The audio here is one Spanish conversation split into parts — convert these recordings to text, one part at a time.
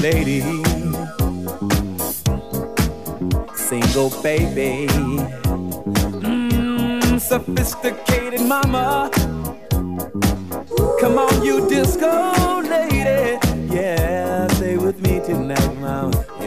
lady, single baby, mm, sophisticated mama. Come on, you disco lady, yeah, stay with me tonight, mama.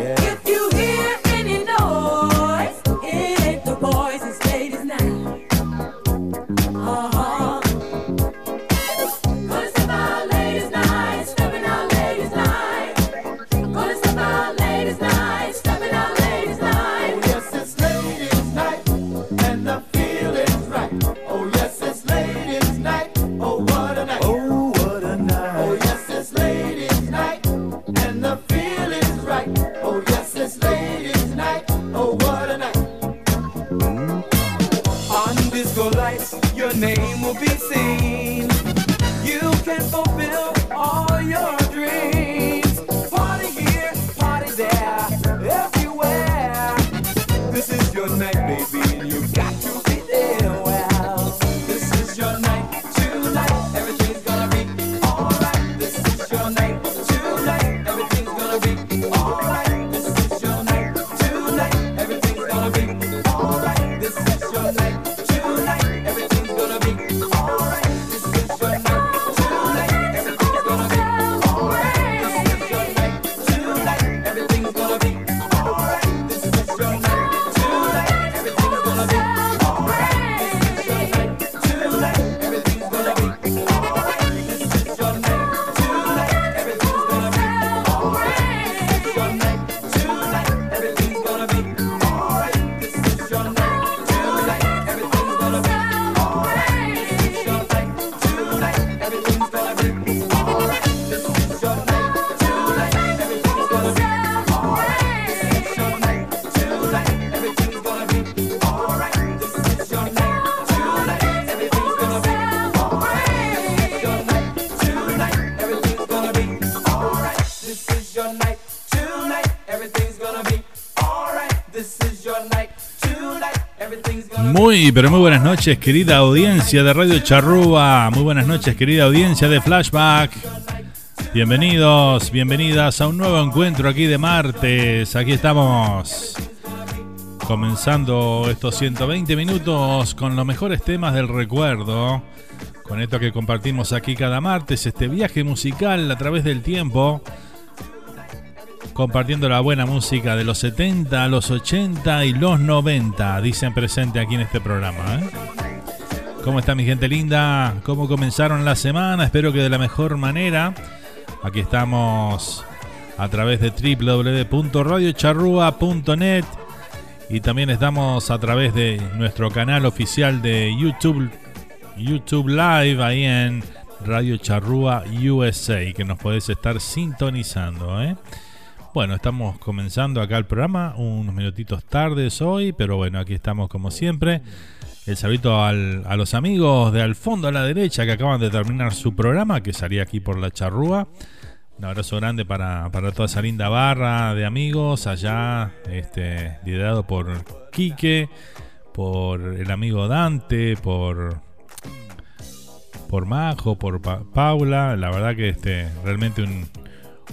Pero muy buenas noches, querida audiencia de Radio Charrúa. Muy buenas noches, querida audiencia de Flashback. Bienvenidos, bienvenidas a un nuevo encuentro aquí de martes. Aquí estamos comenzando estos 120 minutos con los mejores temas del recuerdo. Con esto que compartimos aquí cada martes, este viaje musical a través del tiempo compartiendo la buena música de los 70, los 80 y los 90, dicen presente aquí en este programa. ¿eh? ¿Cómo está mi gente linda? ¿Cómo comenzaron la semana? Espero que de la mejor manera. Aquí estamos a través de www.radiocharrua.net y también estamos a través de nuestro canal oficial de YouTube, YouTube Live ahí en Radio Charrúa USA, que nos podés estar sintonizando. ¿eh? Bueno, estamos comenzando acá el programa, unos minutitos tardes hoy, pero bueno, aquí estamos como siempre. El saludo a los amigos de al fondo a la derecha que acaban de terminar su programa, que salía aquí por la charrúa. Un abrazo grande para, toda esa linda barra de amigos allá, este, liderado por Quique, por el amigo Dante, por, por Majo, por Paula. La verdad que este, realmente un,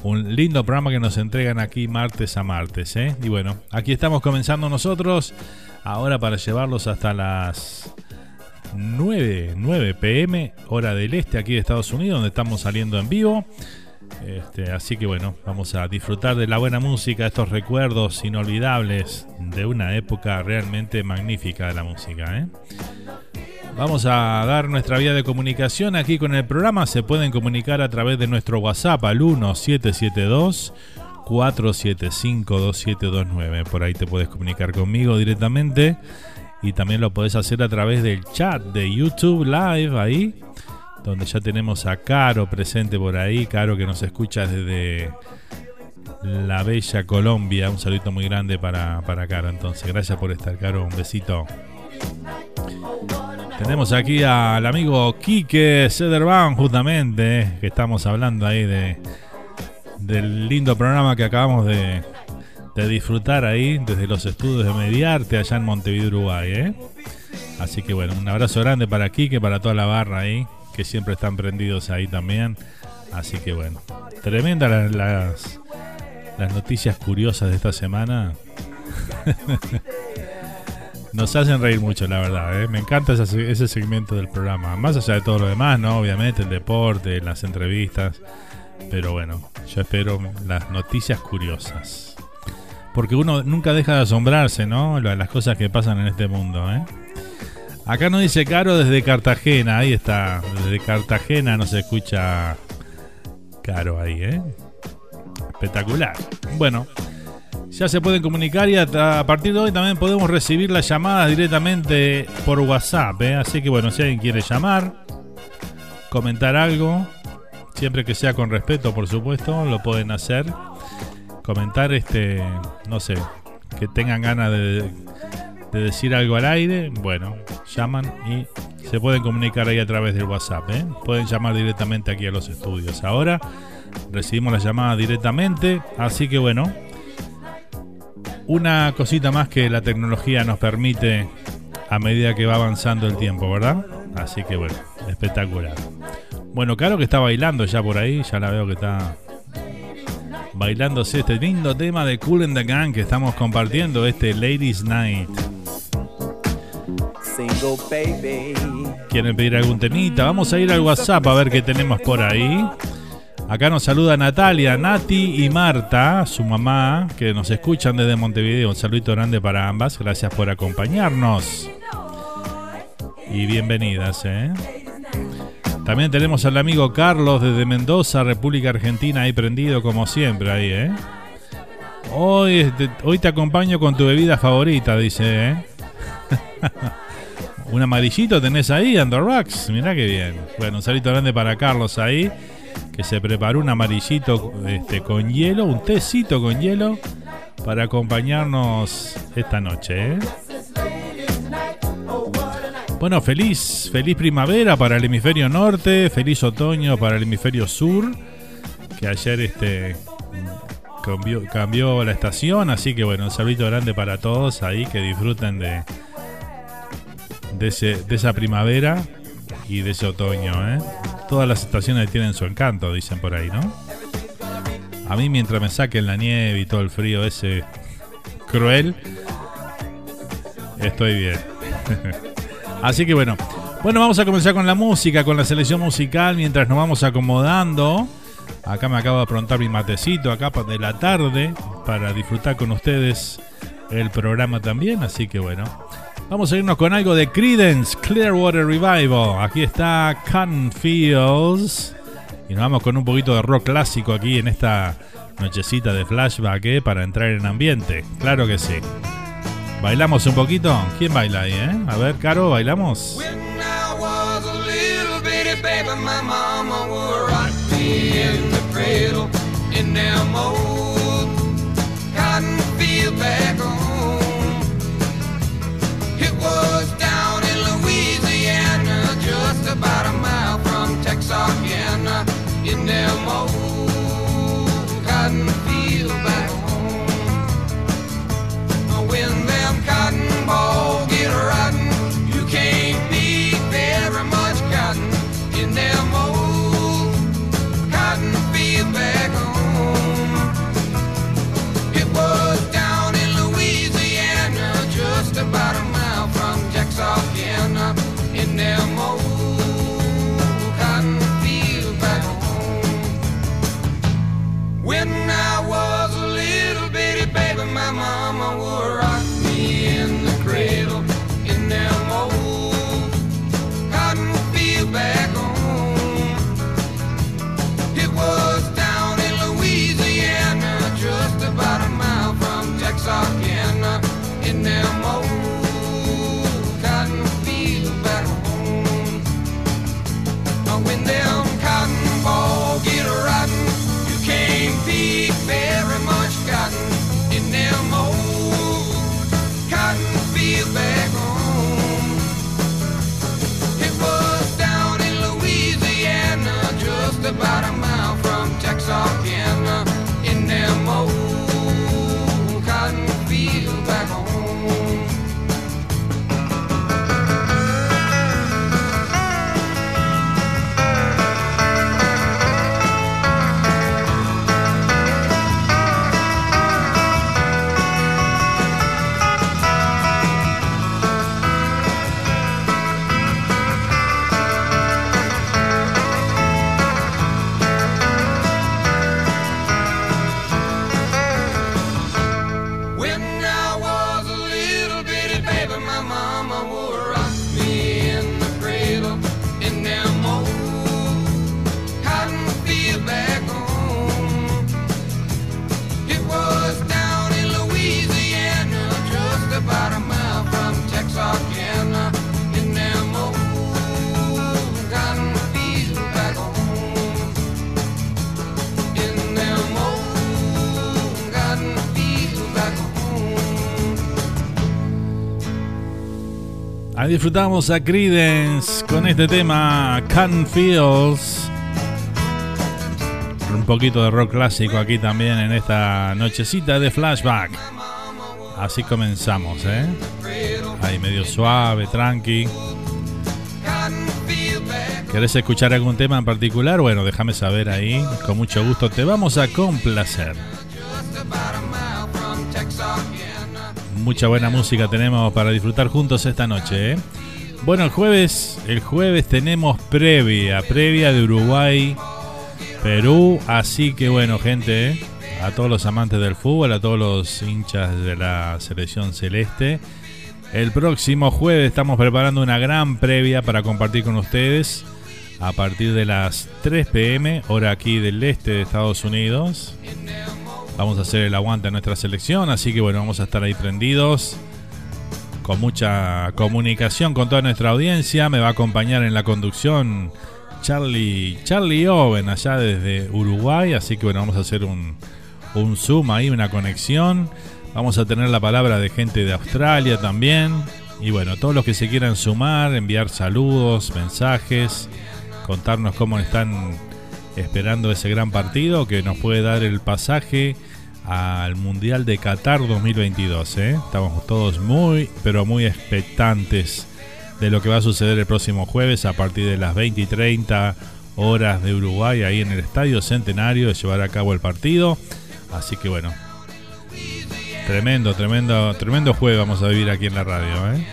un lindo programa que nos entregan aquí martes a martes. ¿eh? Y bueno, aquí estamos comenzando nosotros ahora para llevarlos hasta las 9, 9 pm, hora del este aquí de Estados Unidos, donde estamos saliendo en vivo. Este, así que bueno, vamos a disfrutar de la buena música, estos recuerdos inolvidables de una época realmente magnífica de la música. ¿eh? Vamos a dar nuestra vía de comunicación aquí con el programa. Se pueden comunicar a través de nuestro WhatsApp al 1772 475 2729. Por ahí te puedes comunicar conmigo directamente. Y también lo puedes hacer a través del chat de YouTube Live ahí. Donde ya tenemos a Caro presente por ahí. Caro que nos escucha desde la bella Colombia. Un saludo muy grande para, para Caro. Entonces, gracias por estar, Caro. Un besito. Tenemos aquí al amigo Quique Cederban, justamente, que estamos hablando ahí de del lindo programa que acabamos de, disfrutar ahí desde los estudios de Mediarte allá en Montevideo, Uruguay. ¿eh? Así que bueno, un abrazo grande para Quique, para toda la barra ahí, que siempre están prendidos ahí también. Así que bueno, tremenda las, las noticias curiosas de esta semana. Nos hacen reír mucho, la verdad. ¿eh? Me encanta ese, ese, segmento del programa. Más allá de todo lo demás, ¿no? Obviamente, el deporte, las entrevistas. Pero bueno, yo espero las noticias curiosas. Porque uno nunca deja de asombrarse, ¿no? Las cosas que pasan en este mundo, ¿eh? Acá nos dice Caro desde Cartagena. Ahí está. Desde Cartagena nos escucha Caro ahí, ¿eh? Espectacular. Bueno, ya se pueden comunicar y a, partir de hoy también podemos recibir las llamadas directamente por WhatsApp. ¿eh? Así que bueno, si alguien quiere llamar, comentar algo, siempre que sea con respeto, por supuesto, lo pueden hacer. Comentar, este, no sé, que tengan ganas de, decir algo al aire, bueno, llaman y se pueden comunicar ahí a través del WhatsApp. ¿eh? Pueden llamar directamente aquí a los estudios. Ahora recibimos la llamada directamente, así que bueno, una cosita más que la tecnología nos permite a medida que va avanzando el tiempo, ¿verdad? Así que bueno, espectacular. Bueno, claro que está bailando ya por ahí, ya la veo que está bailándose este lindo tema de Cool and the Gang que estamos compartiendo, este Ladies Night. ¿Quieren pedir algún temita? Vamos a ir al WhatsApp a ver qué tenemos por ahí. Acá nos saluda Natalia, Nati y Marta, su mamá, que nos escuchan desde Montevideo. Un saludo grande para ambas. Gracias por acompañarnos. Y bienvenidas, ¿eh? También tenemos al amigo Carlos desde Mendoza, República Argentina, ahí prendido como siempre, ahí, ¿eh? Hoy, este, hoy te acompaño con tu bebida favorita, dice, ¿eh? un amarillito tenés ahí, Andorrax. Mirá qué bien. Bueno, un saludo grande para Carlos ahí que se preparó un amarillito este, con hielo, un tecito con hielo para acompañarnos esta noche. ¿eh? Bueno, feliz, feliz primavera para el hemisferio norte, feliz otoño para el hemisferio sur, que ayer este cambió, cambió la estación, así que bueno, un saludo grande para todos ahí que disfruten de, de, ese, de esa primavera y de ese otoño. ¿eh? Todas las estaciones tienen su encanto, dicen por ahí, ¿no? A mí mientras me saquen la nieve y todo el frío ese cruel, estoy bien. Así que bueno, bueno, vamos a comenzar con la música, con la selección musical, mientras nos vamos acomodando. Acá me acabo de aprontar mi matecito, acá de la tarde, para disfrutar con ustedes el programa también. Así que bueno, vamos a irnos con algo de Credence Clearwater Revival. Aquí está Cotton Fields. Y nos vamos con un poquito de rock clásico aquí en esta nochecita de flashback ¿eh? para entrar en ambiente. Claro que sí. ¿Bailamos un poquito? ¿Quién baila ahí, eh? A ver, Caro, ¿bailamos? in the It was down in Louisiana, just about a mile from Texarkana, in them old cotton field back home. When them cotton balls get rotten, you can't disfrutamos a Credence con este tema Can Feels. Un poquito de rock clásico aquí también en esta nochecita de flashback. Así comenzamos, ¿eh? Ahí medio suave, tranqui. ¿Querés escuchar algún tema en particular? Bueno, déjame saber ahí. Con mucho gusto te vamos a complacer. Mucha buena música tenemos para disfrutar juntos esta noche. ¿eh? Bueno, el jueves, el jueves tenemos previa, previa de Uruguay, Perú, así que bueno, gente, ¿eh? a todos los amantes del fútbol, a todos los hinchas de la selección celeste. El próximo jueves estamos preparando una gran previa para compartir con ustedes a partir de las 3 pm, hora aquí del este de Estados Unidos. Vamos a hacer el aguante a nuestra selección, así que bueno, vamos a estar ahí prendidos. Con mucha comunicación con toda nuestra audiencia. Me va a acompañar en la conducción Charlie, Charlie Owen allá desde Uruguay. Así que bueno, vamos a hacer un, un Zoom ahí, una conexión. Vamos a tener la palabra de gente de Australia también. Y bueno, todos los que se quieran sumar, enviar saludos, mensajes, contarnos cómo están esperando ese gran partido que nos puede dar el pasaje al Mundial de Qatar 2022. ¿eh? Estamos todos muy, pero muy expectantes de lo que va a suceder el próximo jueves a partir de las 20 y 30 horas de Uruguay, ahí en el Estadio Centenario, de llevar a cabo el partido. Así que bueno, tremendo, tremendo, tremendo juego vamos a vivir aquí en la radio. ¿eh?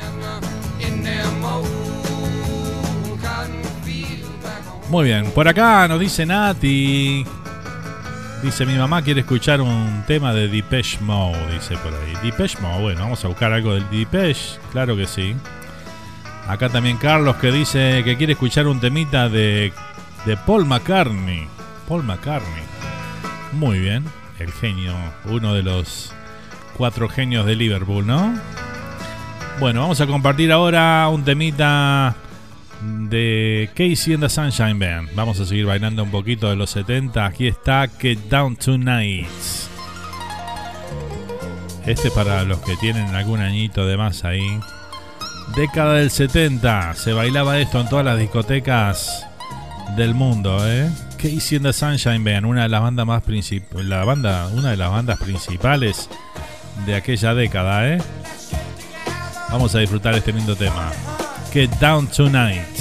Muy bien, por acá nos dice Nati. Dice mi mamá quiere escuchar un tema de Depeche Mode, dice por ahí. Depeche Mode, bueno, vamos a buscar algo del Depeche, claro que sí. Acá también Carlos que dice que quiere escuchar un temita de, de Paul McCartney. Paul McCartney. Muy bien, el genio, uno de los cuatro genios de Liverpool, ¿no? Bueno, vamos a compartir ahora un temita de Casey and the Sunshine Band. Vamos a seguir bailando un poquito de los 70. Aquí está Get Down Tonight. Este para los que tienen algún añito de más ahí. Década del 70. Se bailaba esto en todas las discotecas del mundo, ¿eh? Casey and the Sunshine Band, una de las bandas más la banda, una de las bandas principales de aquella década, ¿eh? Vamos a disfrutar este lindo tema. Get Down Tonight.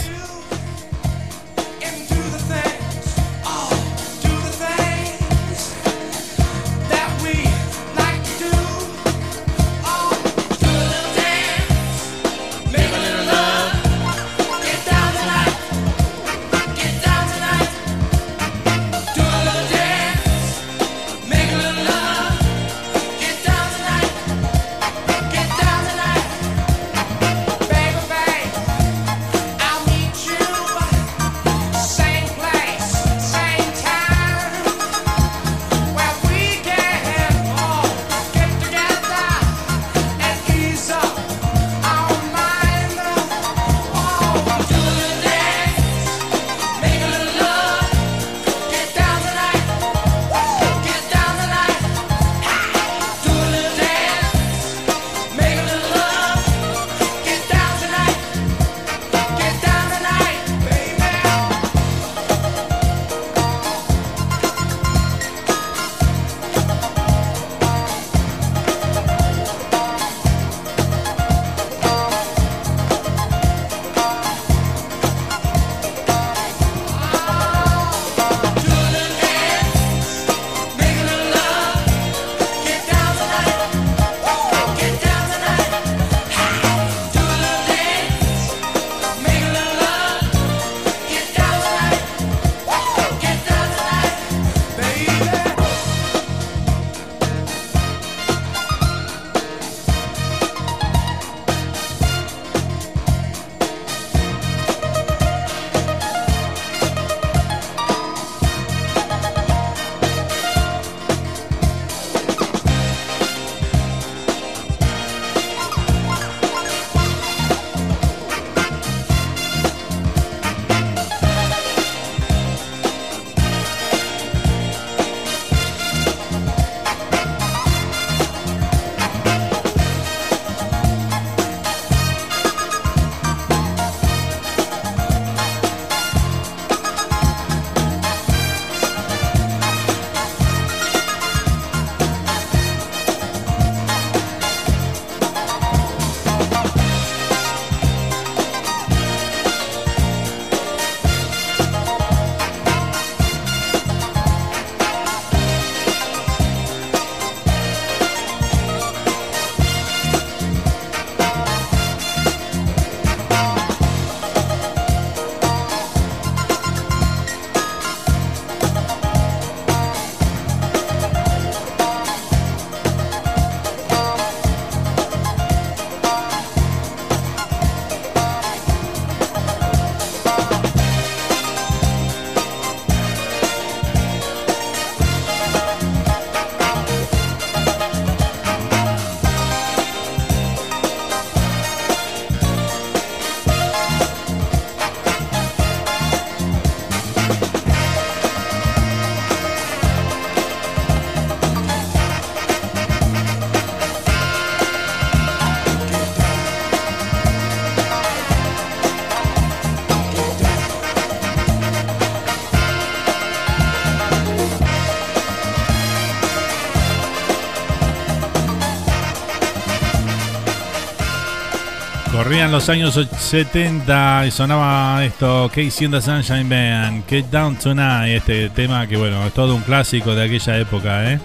Corrían los años 70 y sonaba esto, Casey and the Sunshine Band, Get Down Tonight, este tema que bueno, es todo un clásico de aquella época, ¿eh?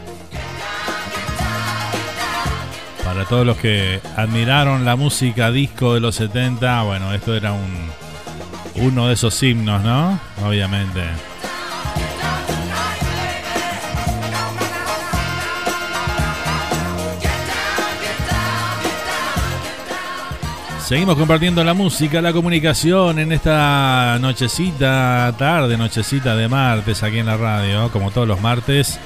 Para todos los que admiraron la música disco de los 70, bueno, esto era un uno de esos himnos, ¿no? Obviamente. Seguimos compartiendo la música, la comunicación en esta nochecita, tarde, nochecita de martes aquí en la radio, como todos los martes,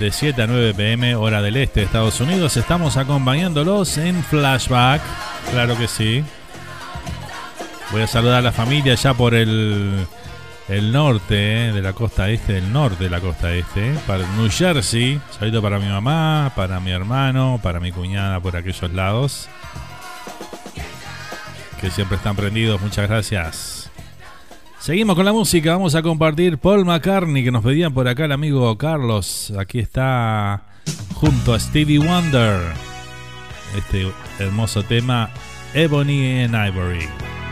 de 7 a 9 pm, hora del este de Estados Unidos. Estamos acompañándolos en flashback, claro que sí. Voy a saludar a la familia ya por el, el norte eh, de la costa este, el norte de la costa este, para New Jersey. Saludo para mi mamá, para mi hermano, para mi cuñada por aquellos lados que siempre están prendidos. Muchas gracias. Seguimos con la música. Vamos a compartir Paul McCartney, que nos pedían por acá el amigo Carlos. Aquí está junto a Stevie Wonder. Este hermoso tema, Ebony and Ivory.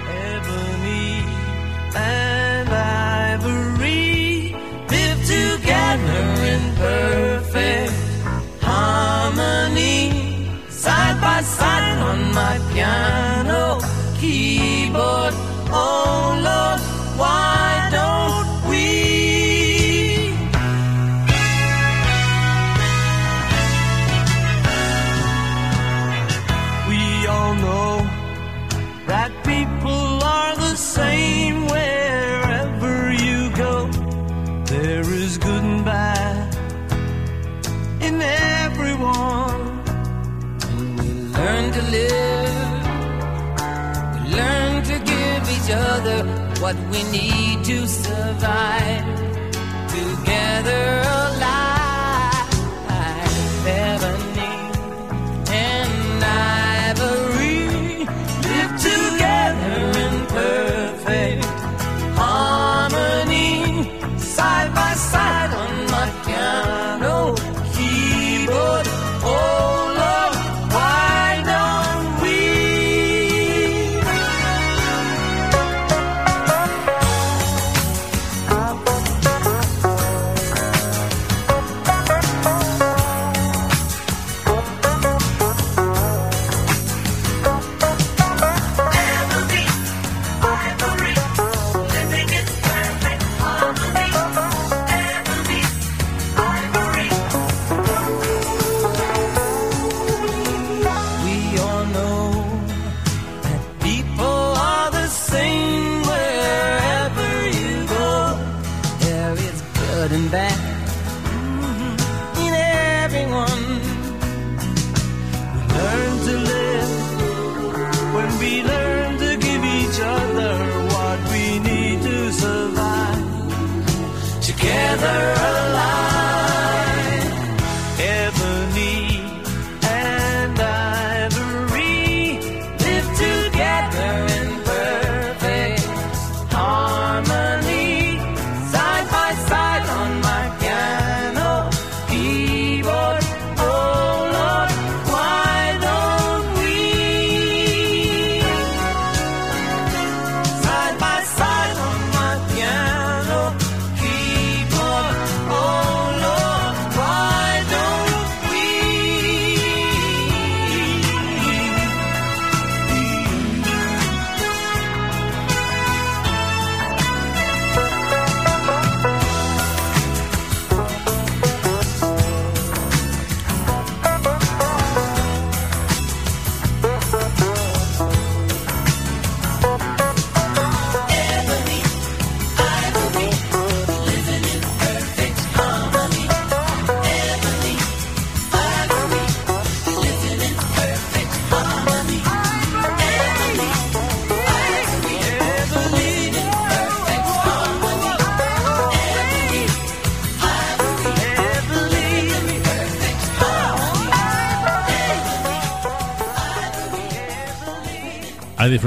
Ebony and Ivory live together perfect harmony. Side by side on my piano. Keyboard. Oh Lord, other what we need to survive. Together alive,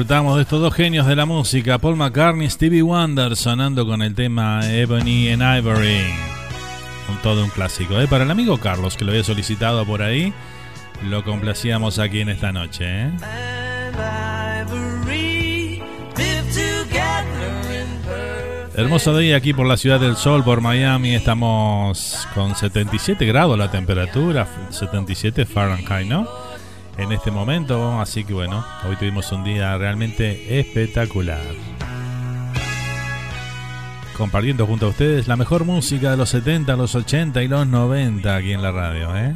disfrutamos de estos dos genios de la música, Paul McCartney y Stevie Wonder, sonando con el tema Ebony and Ivory. Un todo un clásico, ¿eh? Para el amigo Carlos, que lo había solicitado por ahí, lo complacíamos aquí en esta noche, ¿eh? Hermoso día aquí por la Ciudad del Sol, por Miami. Estamos con 77 grados la temperatura, 77 Fahrenheit, ¿no? En este momento, así que bueno, hoy tuvimos un día realmente espectacular. Compartiendo junto a ustedes la mejor música de los 70, los 80 y los 90 aquí en la radio, ¿eh?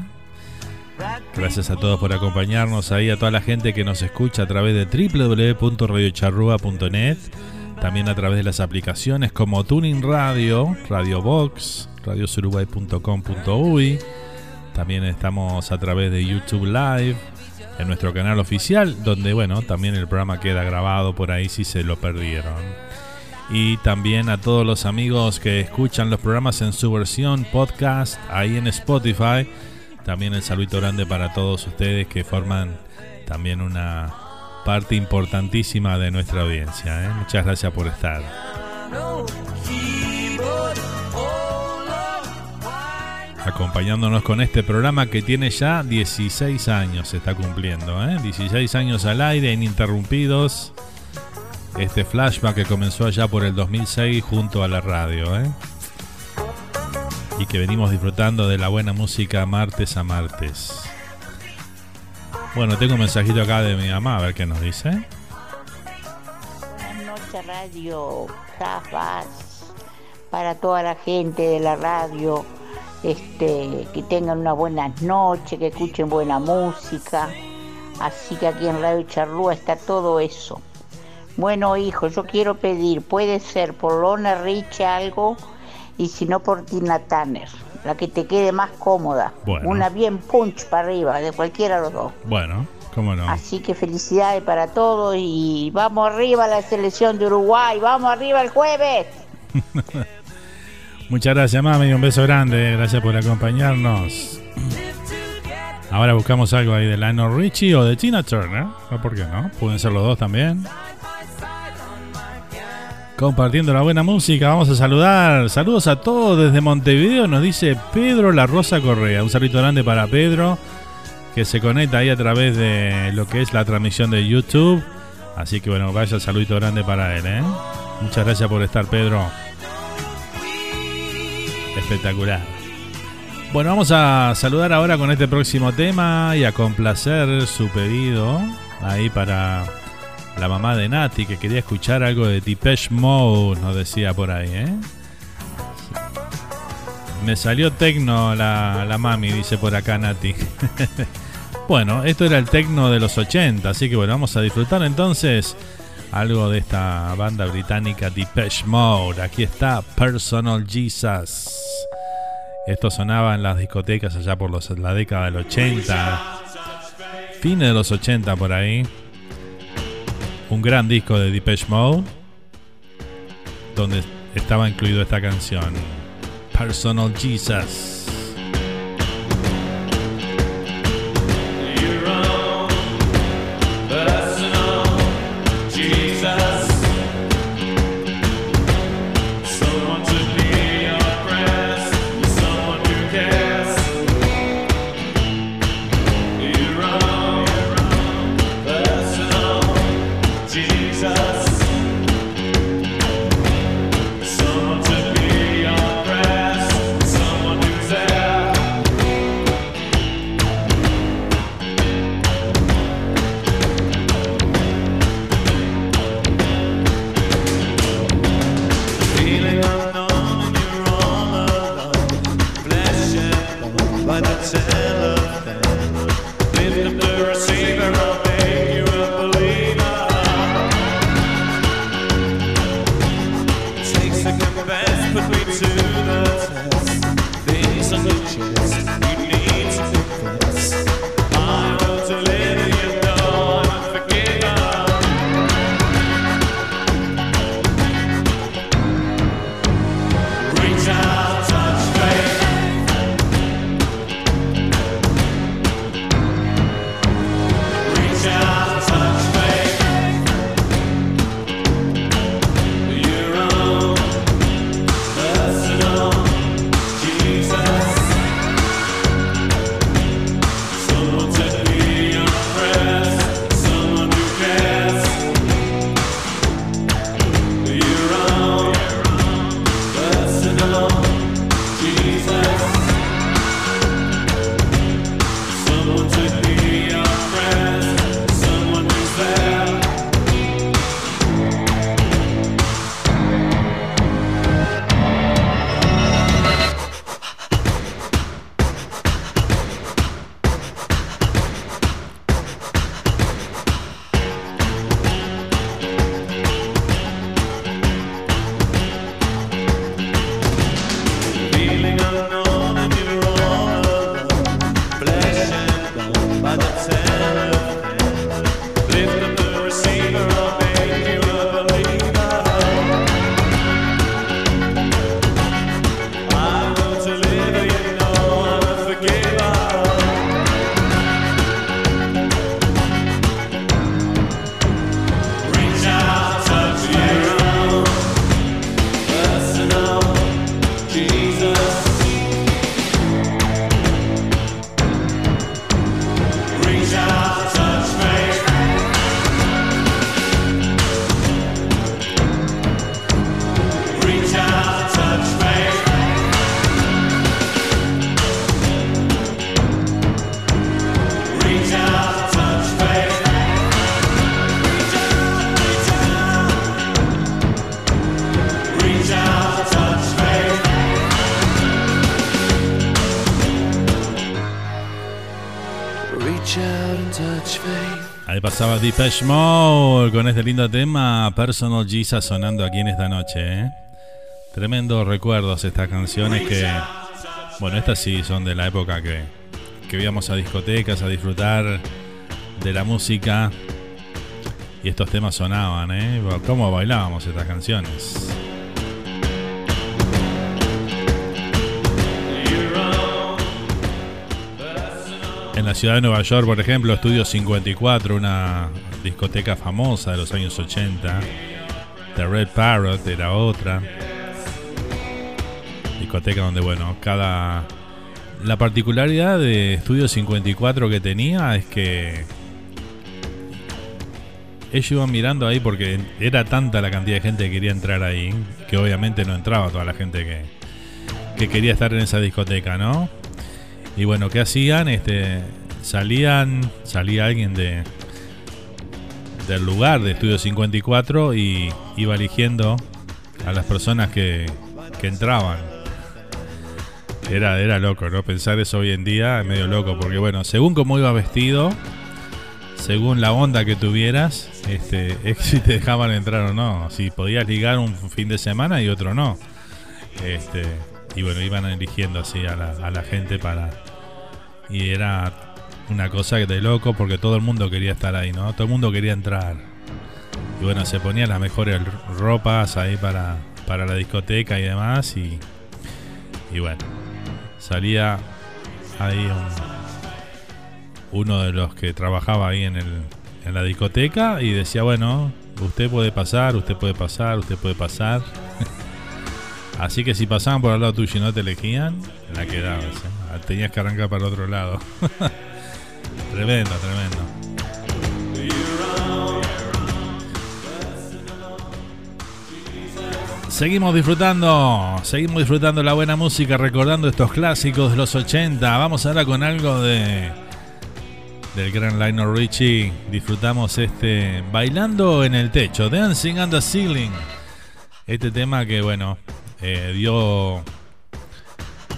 Gracias a todos por acompañarnos ahí, a toda la gente que nos escucha a través de www.radiocharrua.net también a través de las aplicaciones como Tuning Radio, Radio Box, radiosuruguay.com.uy. También estamos a través de YouTube Live, en nuestro canal oficial, donde bueno, también el programa queda grabado por ahí si se lo perdieron. Y también a todos los amigos que escuchan los programas en su versión podcast ahí en Spotify. También el saludo grande para todos ustedes que forman también una parte importantísima de nuestra audiencia. ¿eh? Muchas gracias por estar. Acompañándonos con este programa que tiene ya 16 años, se está cumpliendo, ¿eh? 16 años al aire, ininterrumpidos. Este flashback que comenzó allá por el 2006 junto a la radio, ¿eh? Y que venimos disfrutando de la buena música martes a martes. Bueno, tengo un mensajito acá de mi mamá, a ver qué nos dice. Buenas noches, Radio Zafas. Para toda la gente de la radio, este, que tengan una buena noche, que escuchen buena música. Así que aquí en Radio Charlúa está todo eso. Bueno, hijo, yo quiero pedir, puede ser por Lona Rich algo y si no por Tina Tanner la que te quede más cómoda. Una bien punch para arriba, de cualquiera de los dos. Bueno, cómo no. Así que felicidades para todos y vamos arriba a la selección de Uruguay, vamos arriba el jueves. Muchas gracias, mami, un beso grande, gracias por acompañarnos. Ahora buscamos algo ahí de Lionel Richie o de Tina Turner, ¿por qué no? Pueden ser los dos también compartiendo la buena música. Vamos a saludar. Saludos a todos desde Montevideo. Nos dice Pedro La Rosa Correa. Un saludo grande para Pedro que se conecta ahí a través de lo que es la transmisión de YouTube. Así que bueno, vaya saludito grande para él. ¿eh? Muchas gracias por estar, Pedro. Espectacular. Bueno, vamos a saludar ahora con este próximo tema y a complacer su pedido ahí para la mamá de Nati que quería escuchar algo de Depeche Mode, nos decía por ahí, ¿eh? Me salió tecno la, la mami, dice por acá Nati. bueno, esto era el tecno de los 80, así que bueno, vamos a disfrutar entonces algo de esta banda británica Depeche Mode. Aquí está Personal Jesus. Esto sonaba en las discotecas allá por la década del 80, fines de los 80 por ahí un gran disco de Depeche Mode donde estaba incluido esta canción Personal Jesus pasaba Deepesh Mode con este lindo tema Personal Jesus sonando aquí en esta noche. ¿eh? Tremendos recuerdos estas canciones que, bueno, estas sí son de la época que, que íbamos a discotecas a disfrutar de la música y estos temas sonaban, ¿eh? ¿Cómo bailábamos estas canciones? Ciudad de Nueva York, por ejemplo, Estudio 54, una discoteca famosa de los años 80. The Red Parrot era otra. Discoteca donde, bueno, cada... La particularidad de Estudio 54 que tenía es que ellos iban mirando ahí porque era tanta la cantidad de gente que quería entrar ahí, que obviamente no entraba toda la gente que, que quería estar en esa discoteca, ¿no? Y bueno, ¿qué hacían? Este, salían, salía alguien de del lugar de Estudio 54 y iba eligiendo a las personas que, que entraban. Era, era loco, ¿no? Pensar eso hoy en día es medio loco, porque bueno, según cómo iba vestido, según la onda que tuvieras, este, es si te dejaban entrar o no. Si podías ligar un fin de semana y otro no. Este, y bueno, iban eligiendo así a la, a la gente para. Y era una cosa de loco porque todo el mundo quería estar ahí, ¿no? Todo el mundo quería entrar. Y bueno, se ponían las mejores ropas ahí para, para la discoteca y demás. Y, y bueno, salía ahí uno de los que trabajaba ahí en, el, en la discoteca y decía, bueno, usted puede pasar, usted puede pasar, usted puede pasar. Así que si pasaban por al lado tuyo y no te elegían, la quedabas. ¿eh? Tenías que arrancar para el otro lado. tremendo, tremendo. Seguimos disfrutando, seguimos disfrutando la buena música, recordando estos clásicos de los 80. Vamos ahora con algo de del gran Lionel Richie. Disfrutamos este Bailando en el techo, Dancing on the Ceiling. Este tema que bueno, eh, dio,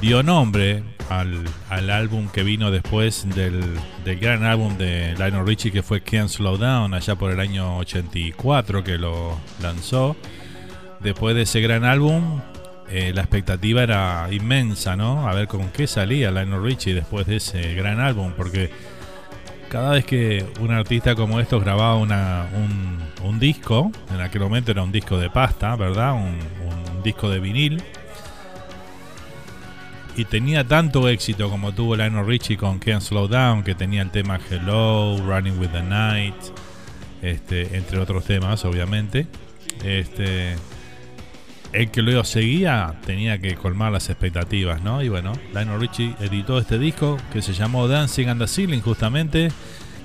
dio nombre al, al, álbum que vino después del, del, gran álbum de Lionel Richie que fue Can't Slow Down, allá por el año 84 que lo lanzó. Después de ese gran álbum, eh, la expectativa era inmensa, ¿no? A ver con qué salía Lionel Richie después de ese gran álbum, porque cada vez que un artista como estos grababa una, un, un, disco, en aquel momento era un disco de pasta, ¿verdad? Un, un, disco de vinil. Y tenía tanto éxito como tuvo Lionel Richie con Can't Slow Down, que tenía el tema Hello, Running with the Night, este, entre otros temas, obviamente. Este, el que luego seguía tenía que colmar las expectativas, ¿no? Y bueno, Lionel Richie editó este disco que se llamó Dancing on the Ceiling, justamente,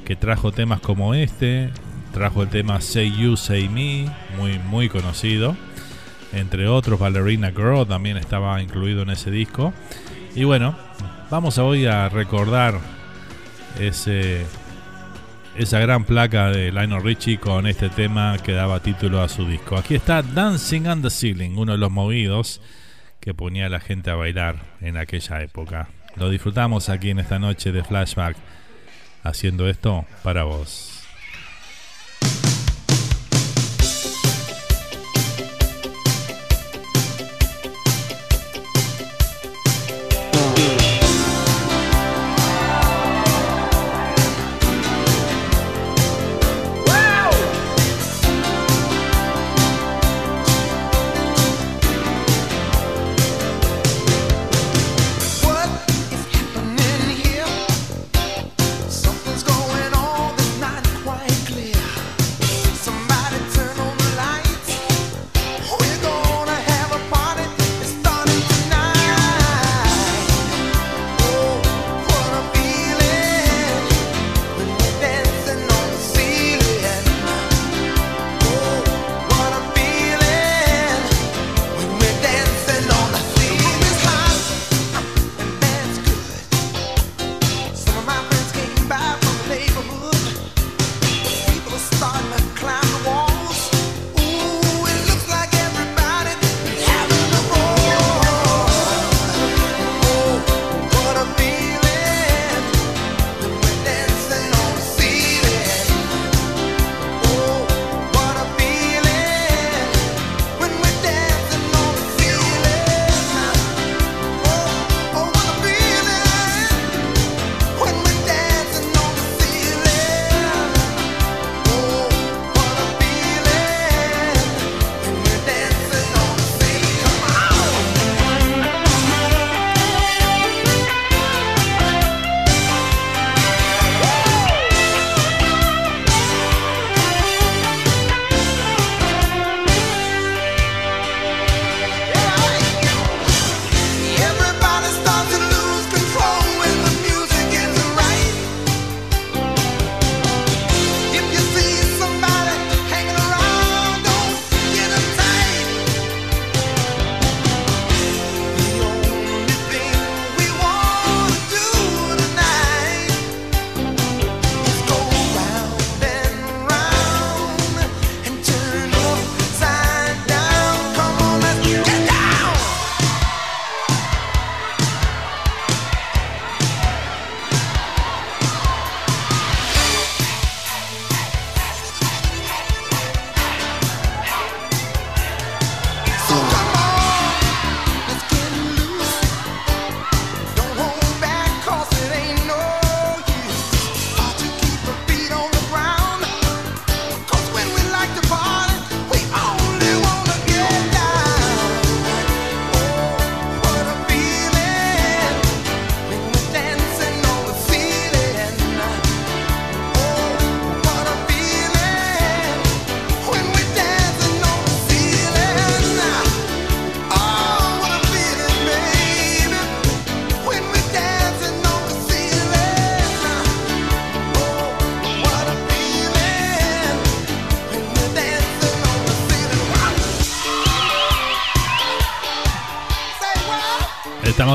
que trajo temas como este, trajo el tema Say You, Say Me, muy, muy conocido, entre otros, Ballerina Girl también estaba incluido en ese disco. Y bueno, vamos hoy a recordar ese esa gran placa de Lionel Richie con este tema que daba título a su disco. Aquí está Dancing on the Ceiling, uno de los movidos que ponía a la gente a bailar en aquella época. Lo disfrutamos aquí en esta noche de flashback haciendo esto para vos.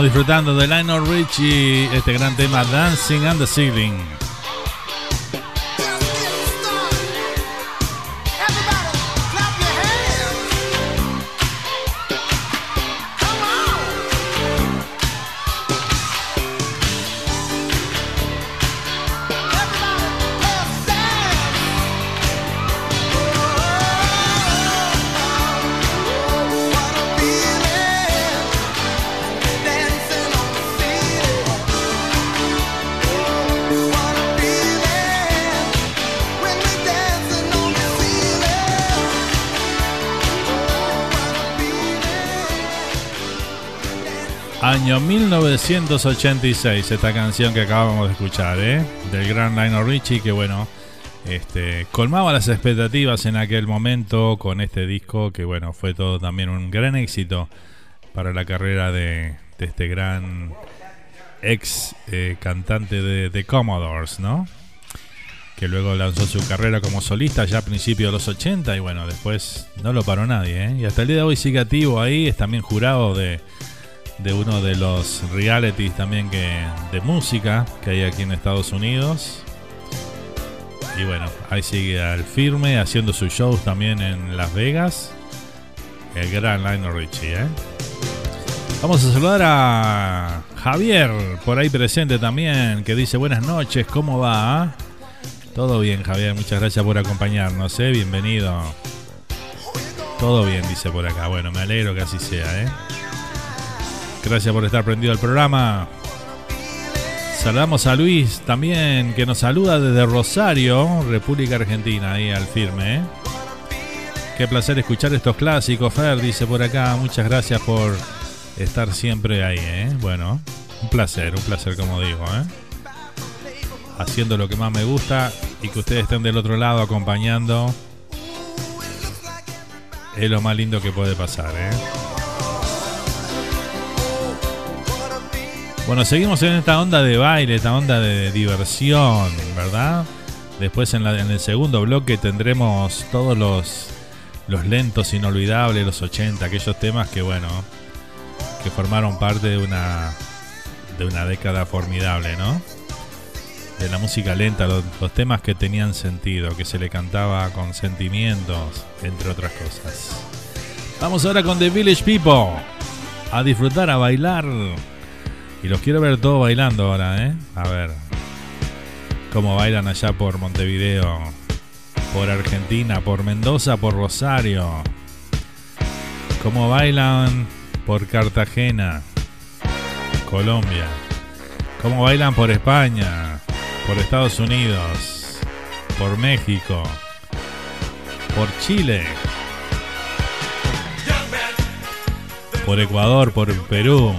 Disfrutando de Lionel Richie, este gran tema Dancing on the Ceiling. 1986, esta canción que acabamos de escuchar, ¿eh? Del gran Lionel Richie, que bueno, este, colmaba las expectativas en aquel momento con este disco, que bueno, fue todo también un gran éxito para la carrera de, este gran ex eh, cantante de, de, Commodores, ¿no? Que luego lanzó su carrera como solista ya a principios de los 80 y bueno, después no lo paró nadie, ¿eh? Y hasta el día de hoy sigue activo ahí, es también jurado de de uno de los realities también que de música que hay aquí en Estados Unidos. Y bueno, ahí sigue al firme haciendo sus shows también en Las Vegas. El gran Lionel Richie, ¿eh? Vamos a saludar a Javier, por ahí presente también, que dice buenas noches, ¿cómo va? Ah? Todo bien, Javier, muchas gracias por acompañarnos, ¿eh? Bienvenido. Todo bien, dice por acá. Bueno, me alegro que así sea, ¿eh? Gracias por estar prendido al programa. Saludamos a Luis también, que nos saluda desde Rosario, República Argentina, ahí al firme. ¿eh? Qué placer escuchar estos clásicos, Fer, dice por acá. Muchas gracias por estar siempre ahí. ¿eh? Bueno, un placer, un placer como digo. ¿eh? Haciendo lo que más me gusta y que ustedes estén del otro lado acompañando. Es lo más lindo que puede pasar. ¿eh? Bueno, seguimos en esta onda de baile, esta onda de diversión, ¿verdad? Después en, el segundo bloque tendremos todos los, los lentos inolvidables, los 80, aquellos temas que, bueno, que formaron parte de una, de una década formidable, ¿no? De la música lenta, los, los temas que tenían sentido, que se le cantaba con sentimientos, entre otras cosas. Vamos ahora con The Village People, a disfrutar, a bailar y los quiero ver todos bailando ahora, ¿eh? A ver. Cómo bailan allá por Montevideo, por Argentina, por Mendoza, por Rosario. Cómo bailan por Cartagena, Colombia. Cómo bailan por España, por Estados Unidos, por México, por Chile. Por Ecuador, por Perú,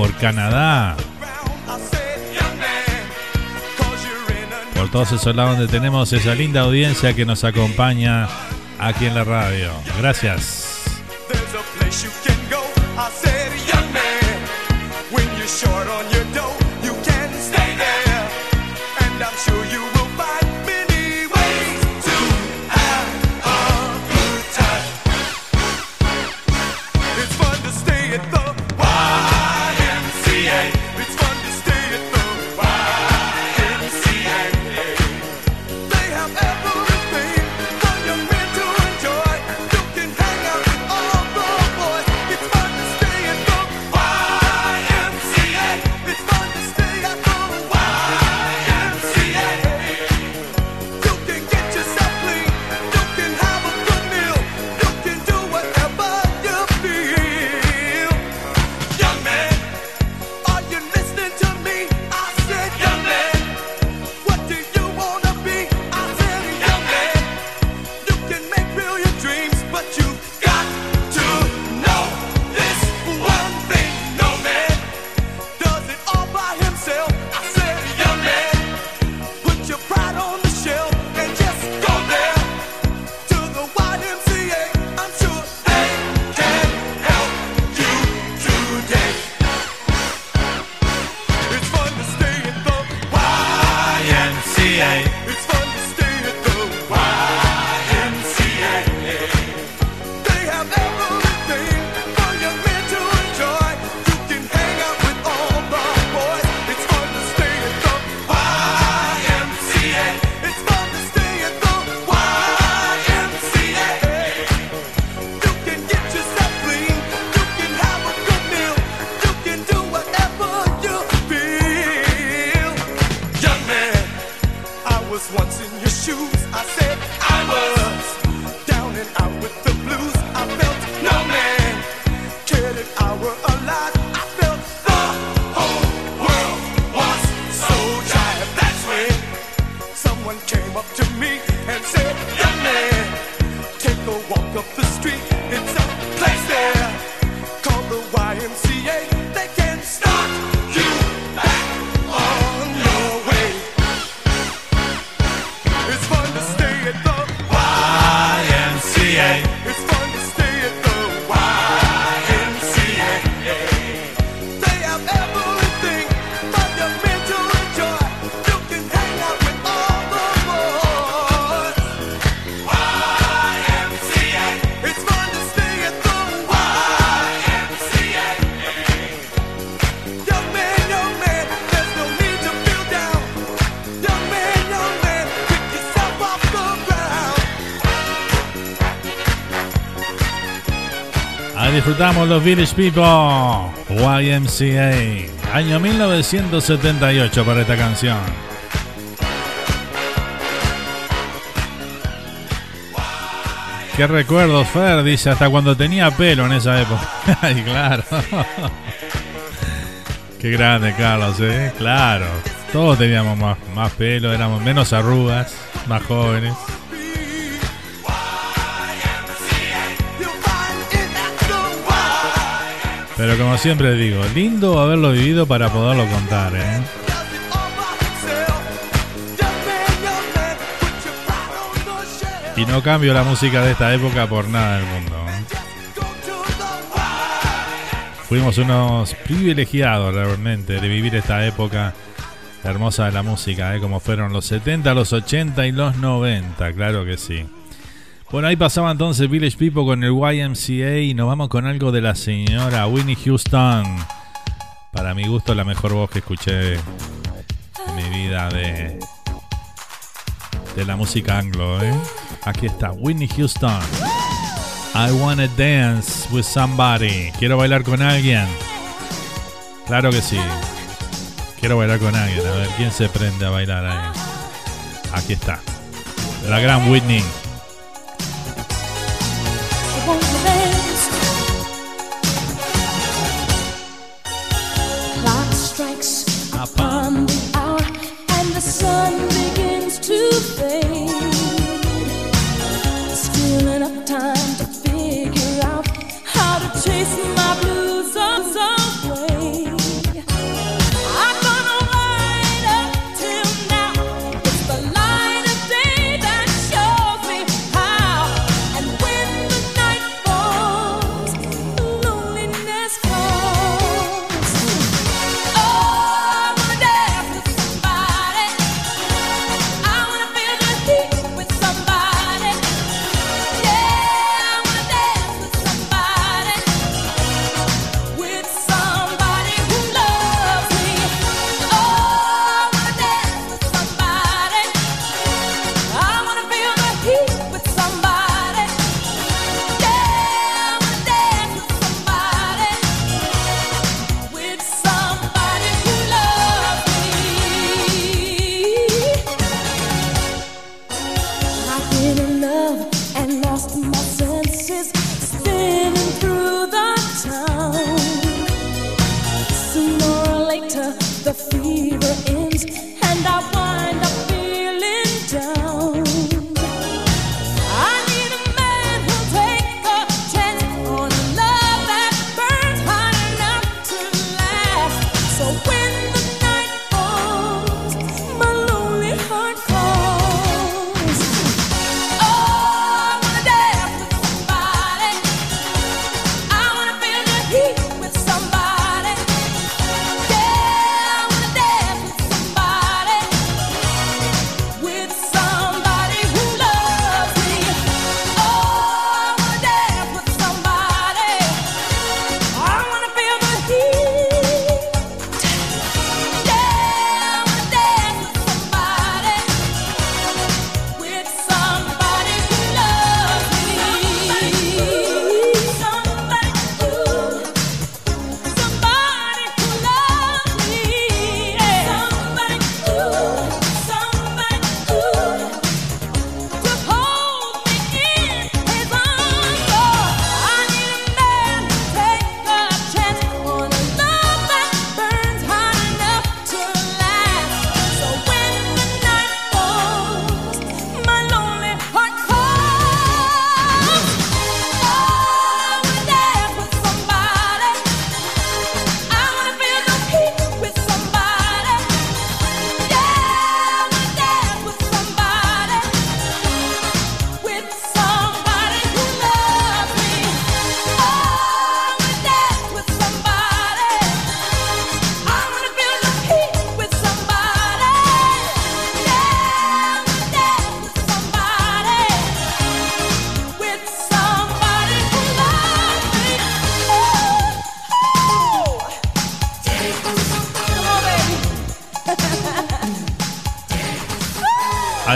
por Canadá, por todos esos lados donde tenemos esa linda audiencia que nos acompaña aquí en la radio. Gracias. Disfrutamos los Village People, YMCA, año 1978 para esta canción. Qué recuerdos, Fer, dice, hasta cuando tenía pelo en esa época. Ay, claro. Qué grande, Carlos, ¿eh? Claro. Todos teníamos más, más pelo, éramos menos arrugas, más jóvenes. Pero como siempre digo, lindo haberlo vivido para poderlo contar, ¿eh? Y no cambio la música de esta época por nada del mundo. Fuimos unos privilegiados realmente de vivir esta época hermosa de la música, ¿eh? como fueron los 70, los 80 y los 90, claro que sí. Bueno, ahí pasaba entonces Village People con el YMCA y nos vamos con algo de la señora Winnie Houston. Para mi gusto, la mejor voz que escuché en mi vida de, de la música anglo. ¿eh? Aquí está, Winnie Houston. I wanna dance with somebody. Quiero bailar con alguien. Claro que sí. Quiero bailar con alguien. A ver quién se prende a bailar ahí. Aquí está. La gran Whitney.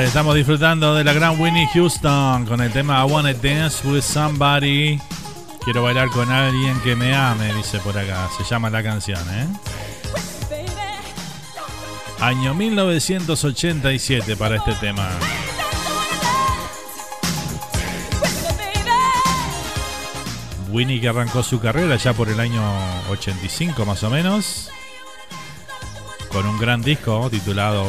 Estamos disfrutando de la gran Winnie Houston con el tema I Wanna Dance with Somebody. Quiero bailar con alguien que me ame, dice por acá. Se llama la canción, ¿eh? Año 1987 para este tema. Winnie que arrancó su carrera ya por el año 85 más o menos. Con un gran disco titulado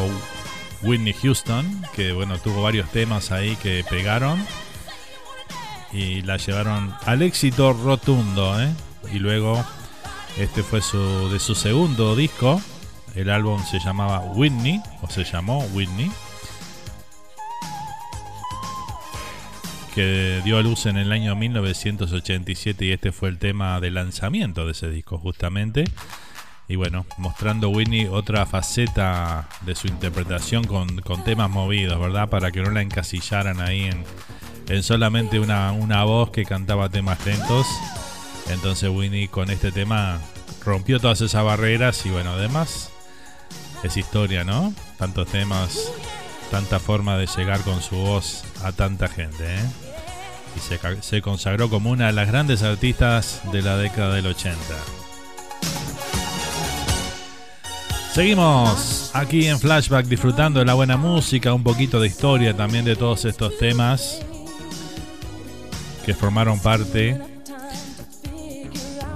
Whitney Houston, que bueno, tuvo varios temas ahí que pegaron y la llevaron al éxito rotundo, ¿eh? Y luego este fue su de su segundo disco, el álbum se llamaba Whitney o se llamó Whitney. que dio a luz en el año 1987 y este fue el tema de lanzamiento de ese disco justamente. Y bueno, mostrando Whitney otra faceta de su interpretación con, temas movidos, ¿verdad? Para que no la encasillaran ahí en, en solamente una, una voz que cantaba temas lentos. Entonces Winnie con este tema rompió todas esas barreras y bueno, además es historia, ¿no? Tantos temas, tanta forma de llegar con su voz a tanta gente, ¿eh? Y se, se consagró como una de las grandes artistas de la década del 80. Seguimos aquí en Flashback disfrutando de la buena música, un poquito de historia también de todos estos temas que formaron parte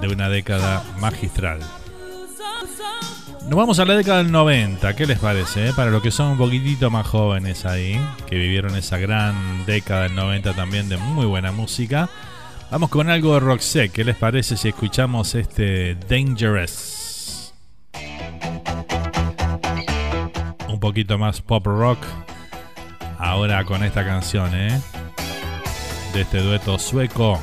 de una década magistral. Nos vamos a la década del 90, ¿qué les parece? Eh? Para los que son un poquitito más jóvenes ahí, que vivieron esa gran década del 90 también de muy buena música. Vamos con algo de Roxette, ¿qué les parece si escuchamos este Dangerous? Poquito más pop rock. Ahora con esta canción, ¿eh? De este dueto sueco.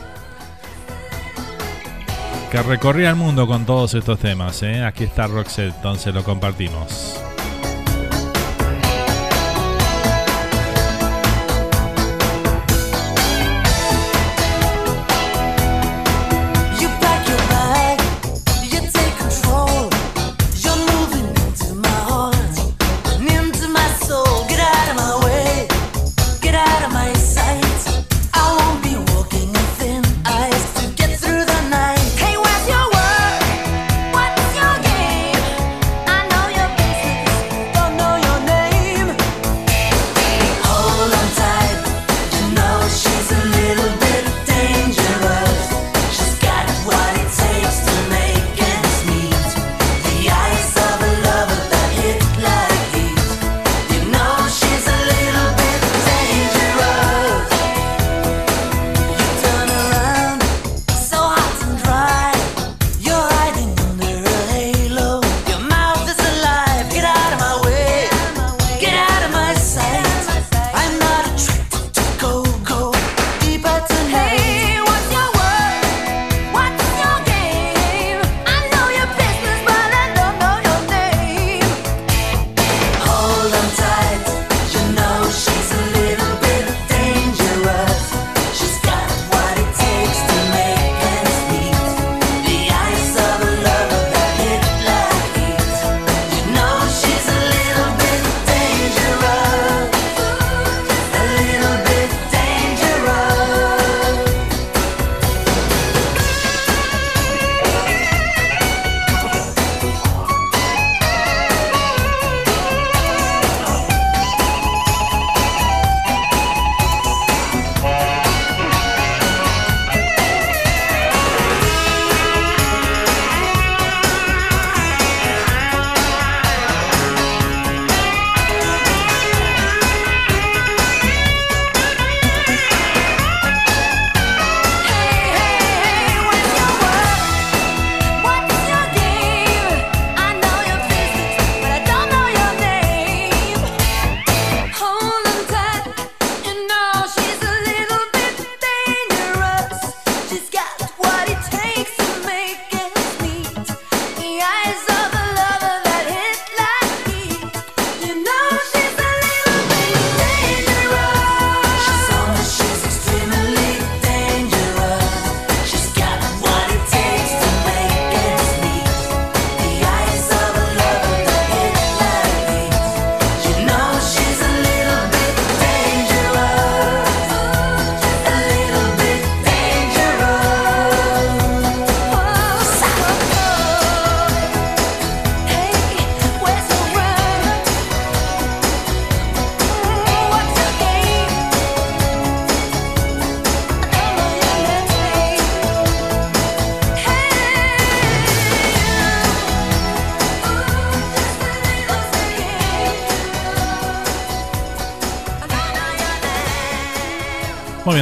Que recorría el mundo con todos estos temas, ¿eh? Aquí está Roxette, entonces lo compartimos.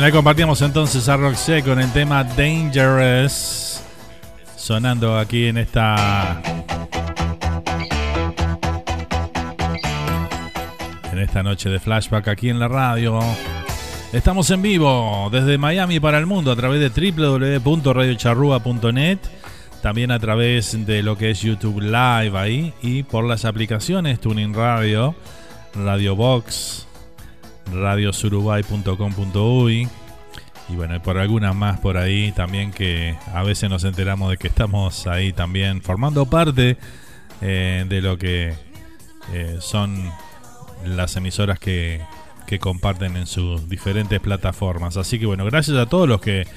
Ahí compartíamos entonces a Roxette con el tema Dangerous. Sonando aquí en esta. En esta noche de flashback aquí en la radio. Estamos en vivo desde Miami para el mundo a través de www.radiocharrua.net. También a través de lo que es YouTube Live ahí y por las aplicaciones Tuning Radio, Radio Box, radiosurubay.com.uy y bueno, por algunas más por ahí también que a veces nos enteramos de que estamos ahí también formando parte eh, de lo que eh, son las emisoras que, que comparten en sus diferentes plataformas. Así que bueno, gracias a todos los que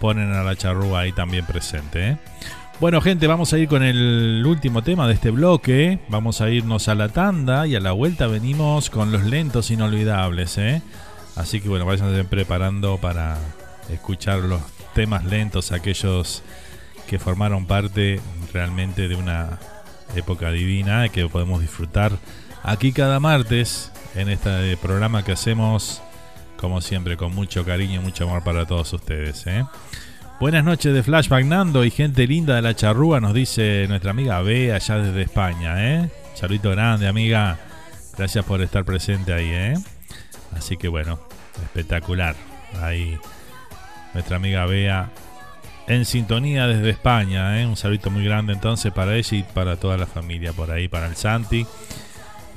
ponen a la charrúa ahí también presente. ¿eh? Bueno, gente, vamos a ir con el último tema de este bloque. Vamos a irnos a la tanda y a la vuelta venimos con los lentos inolvidables. ¿eh? Así que bueno, vayan preparando para escuchar los temas lentos, aquellos que formaron parte realmente de una época divina que podemos disfrutar aquí cada martes en este programa que hacemos, como siempre, con mucho cariño y mucho amor para todos ustedes. ¿eh? Buenas noches de Flashback Nando y gente linda de la charrúa, nos dice nuestra amiga B allá desde España, ¿eh? Saludito grande, amiga. Gracias por estar presente ahí, ¿eh? Así que bueno, espectacular. Ahí nuestra amiga Bea en sintonía desde España, ¿eh? Un saludito muy grande entonces para ella y para toda la familia por ahí, para el Santi.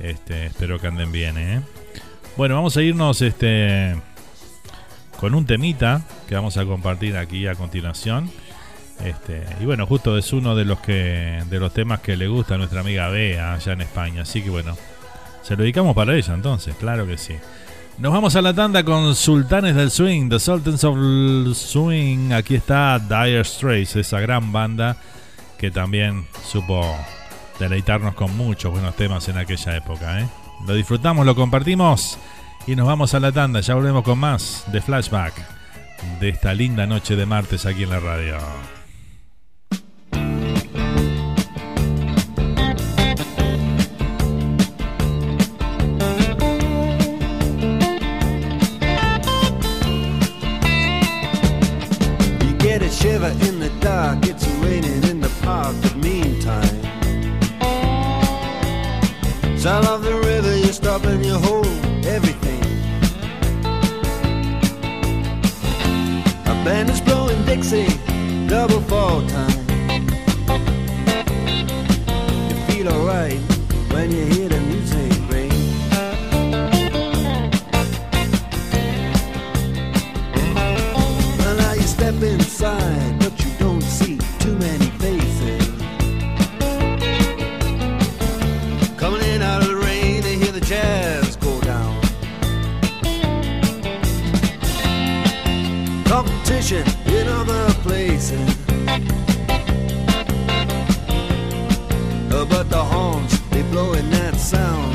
Este, espero que anden bien, ¿eh? Bueno, vamos a irnos este con un temita que vamos a compartir aquí a continuación. Este, y bueno, justo es uno de los que de los temas que le gusta a nuestra amiga Bea allá en España. Así que bueno, se lo dedicamos para ella entonces, claro que sí. Nos vamos a la tanda con Sultanes del Swing, The Sultans of Swing. Aquí está Dire Straits, esa gran banda que también supo deleitarnos con muchos buenos temas en aquella época. ¿eh? Lo disfrutamos, lo compartimos. Y nos vamos a la tanda, ya volvemos con más de flashback de esta linda noche de martes aquí en la radio. Double fall time. You feel alright when you hear sound.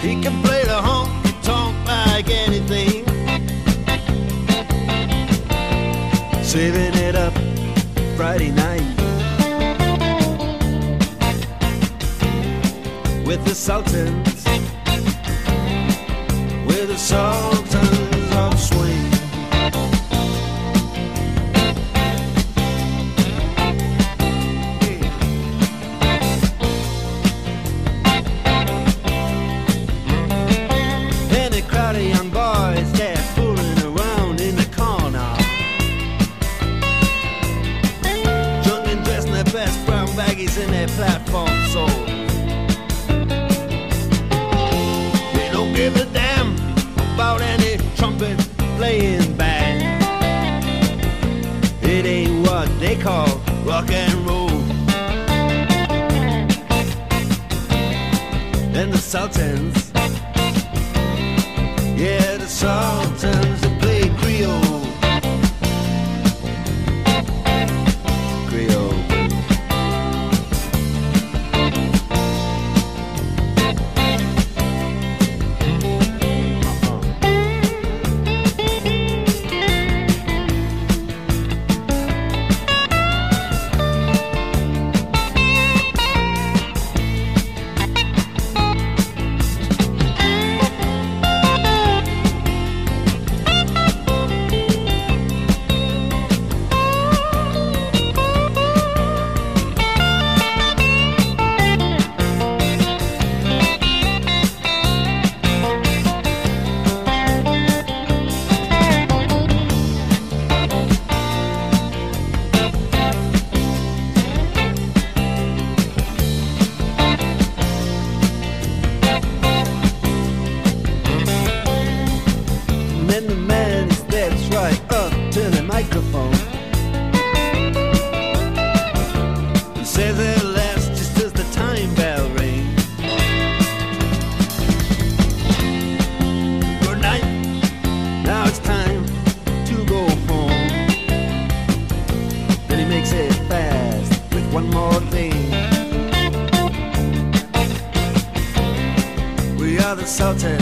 He can play the honky tonk like anything. Saving it up Friday night. With the Sultans, with the Sultans insulted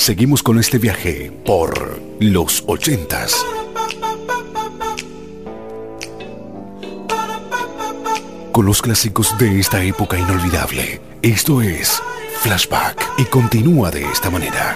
Seguimos con este viaje por los ochentas. Con los clásicos de esta época inolvidable. Esto es Flashback y continúa de esta manera.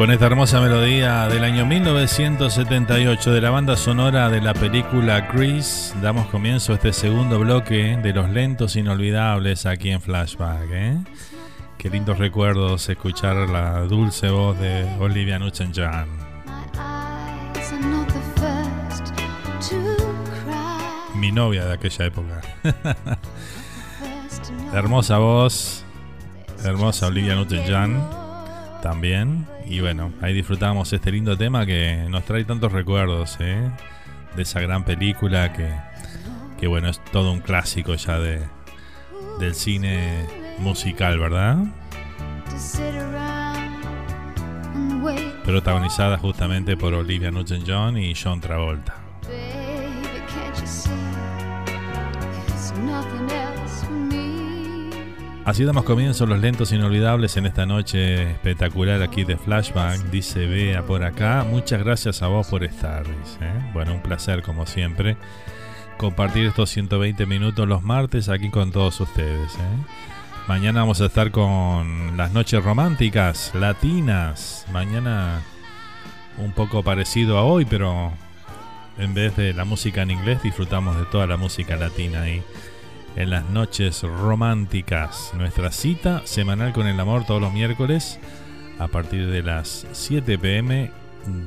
Con esta hermosa melodía del año 1978 de la banda sonora de la película Grease, damos comienzo a este segundo bloque de los lentos inolvidables aquí en Flashback. ¿eh? Qué lindos recuerdos escuchar la dulce voz de Olivia Newton-John. Mi novia de aquella época. Hermosa voz, hermosa Olivia Newton-John también. Y bueno, ahí disfrutamos este lindo tema que nos trae tantos recuerdos ¿eh? de esa gran película que, que bueno, es todo un clásico ya de, del cine musical, ¿verdad? Protagonizada justamente por Olivia Newton-John y John Travolta. Así damos comienzo los lentos inolvidables en esta noche espectacular aquí de Flashback. Dice Bea por acá. Muchas gracias a vos por estar. dice, ¿eh? Bueno, un placer como siempre compartir estos 120 minutos los martes aquí con todos ustedes. ¿eh? Mañana vamos a estar con las noches románticas latinas. Mañana un poco parecido a hoy, pero en vez de la música en inglés disfrutamos de toda la música latina ahí en las noches románticas. Nuestra cita semanal con el amor todos los miércoles a partir de las 7 pm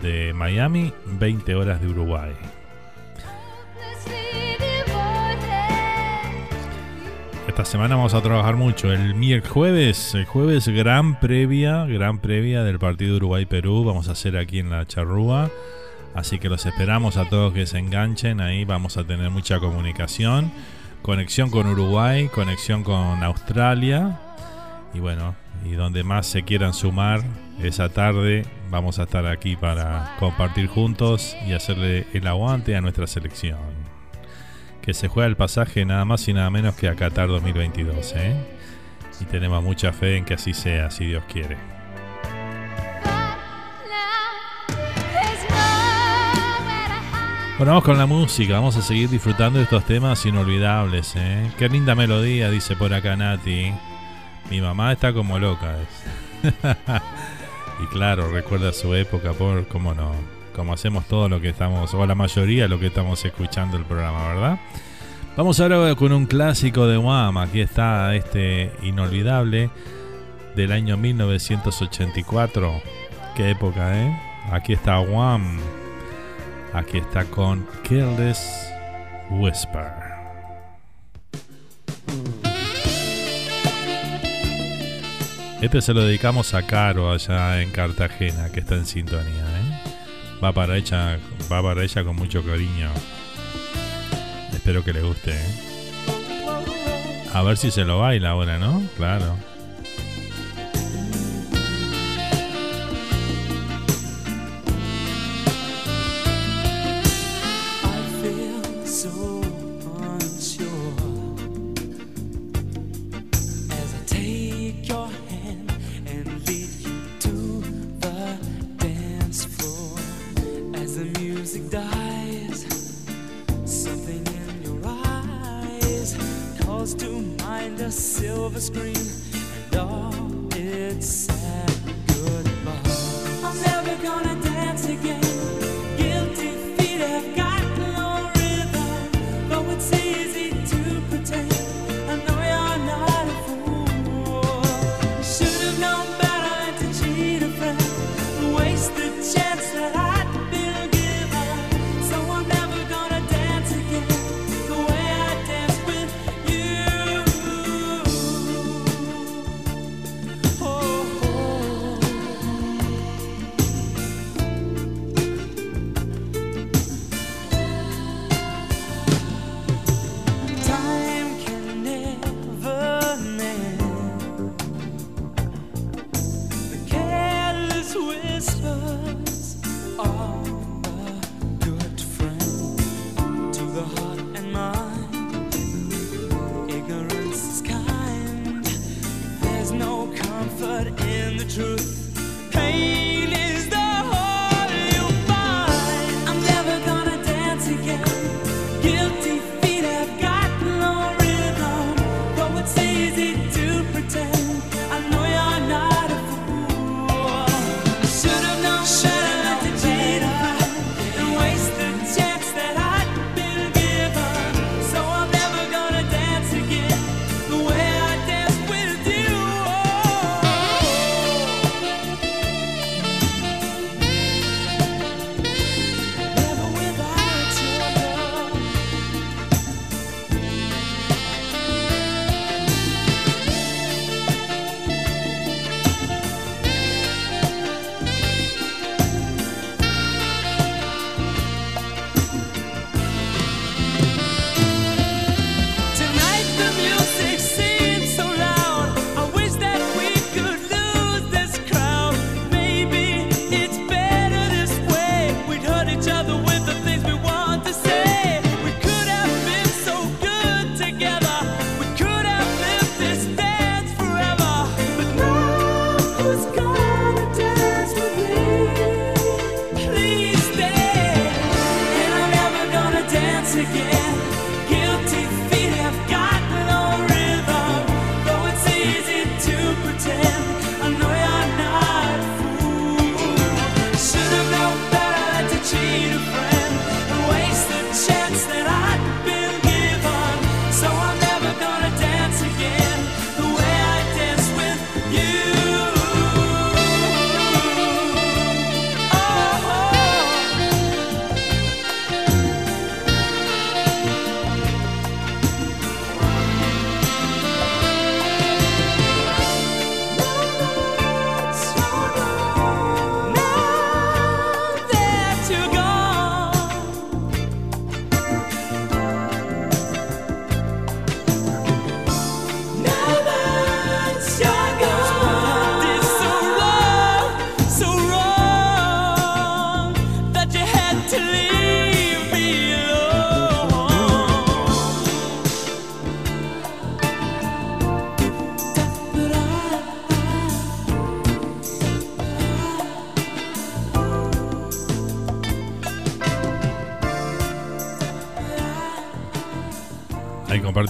de Miami, 20 horas de Uruguay. Esta semana vamos a trabajar mucho. El miércoles el jueves gran previa, gran previa del partido Uruguay-Perú. Vamos a hacer aquí en la charrúa. Así que los esperamos a todos que se enganchen. Ahí vamos a tener mucha comunicación. Conexión con Uruguay, conexión con Australia. Y bueno, y donde más se quieran sumar esa tarde, vamos a estar aquí para compartir juntos y hacerle el aguante a nuestra selección. Que se juega el pasaje nada más y nada menos que a Qatar 2022. ¿eh? Y tenemos mucha fe en que así sea, si Dios quiere. Bueno, vamos con la música, vamos a seguir disfrutando de estos temas inolvidables. ¿eh? Qué linda melodía, dice por acá Nati. Mi mamá está como loca. y claro, recuerda su época, por cómo no. Como hacemos todo lo que estamos, o la mayoría lo que estamos escuchando el programa, ¿verdad? Vamos ahora con un clásico de Wham. Aquí está este inolvidable del año 1984. Qué época, ¿eh? Aquí está Wham. Aquí está con Careless Whisper. Este se lo dedicamos a Caro allá en Cartagena, que está en sintonía. ¿eh? Va, para ella, va para ella con mucho cariño. Espero que le guste. ¿eh? A ver si se lo baila ahora, ¿no? Claro.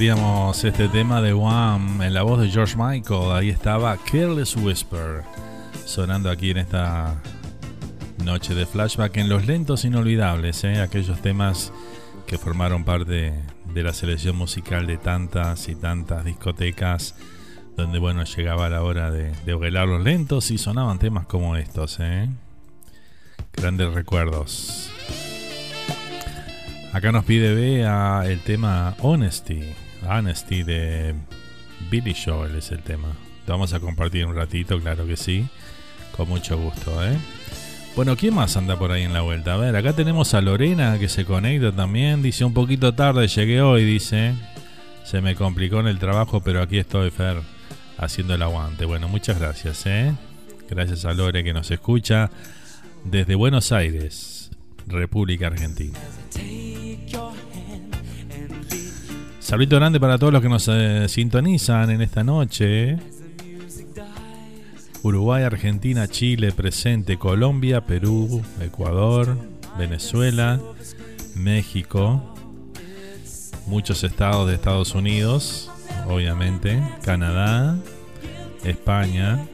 Compartíamos este tema de Wham en la voz de George Michael. Ahí estaba Careless Whisper sonando aquí en esta noche de flashback en los lentos inolvidables, ¿eh? aquellos temas que formaron parte de la selección musical de tantas y tantas discotecas donde bueno llegaba la hora de, de los lentos y sonaban temas como estos, ¿eh? grandes recuerdos. Acá nos pide Bea el tema Honesty, Honesty de Billy Joel es el tema. Lo vamos a compartir un ratito, claro que sí, con mucho gusto, ¿eh? Bueno, ¿quién más anda por ahí en la vuelta? A ver, acá tenemos a Lorena que se conecta también. Dice un poquito tarde, llegué hoy, dice. Se me complicó en el trabajo, pero aquí estoy, Fer, haciendo el aguante. Bueno, muchas gracias, ¿eh? Gracias a Lore que nos escucha desde Buenos Aires, República Argentina. Saludo grande para todos los que nos eh, sintonizan en esta noche. Uruguay, Argentina, Chile presente, Colombia, Perú, Ecuador, Venezuela, México, muchos estados de Estados Unidos, obviamente, Canadá, España,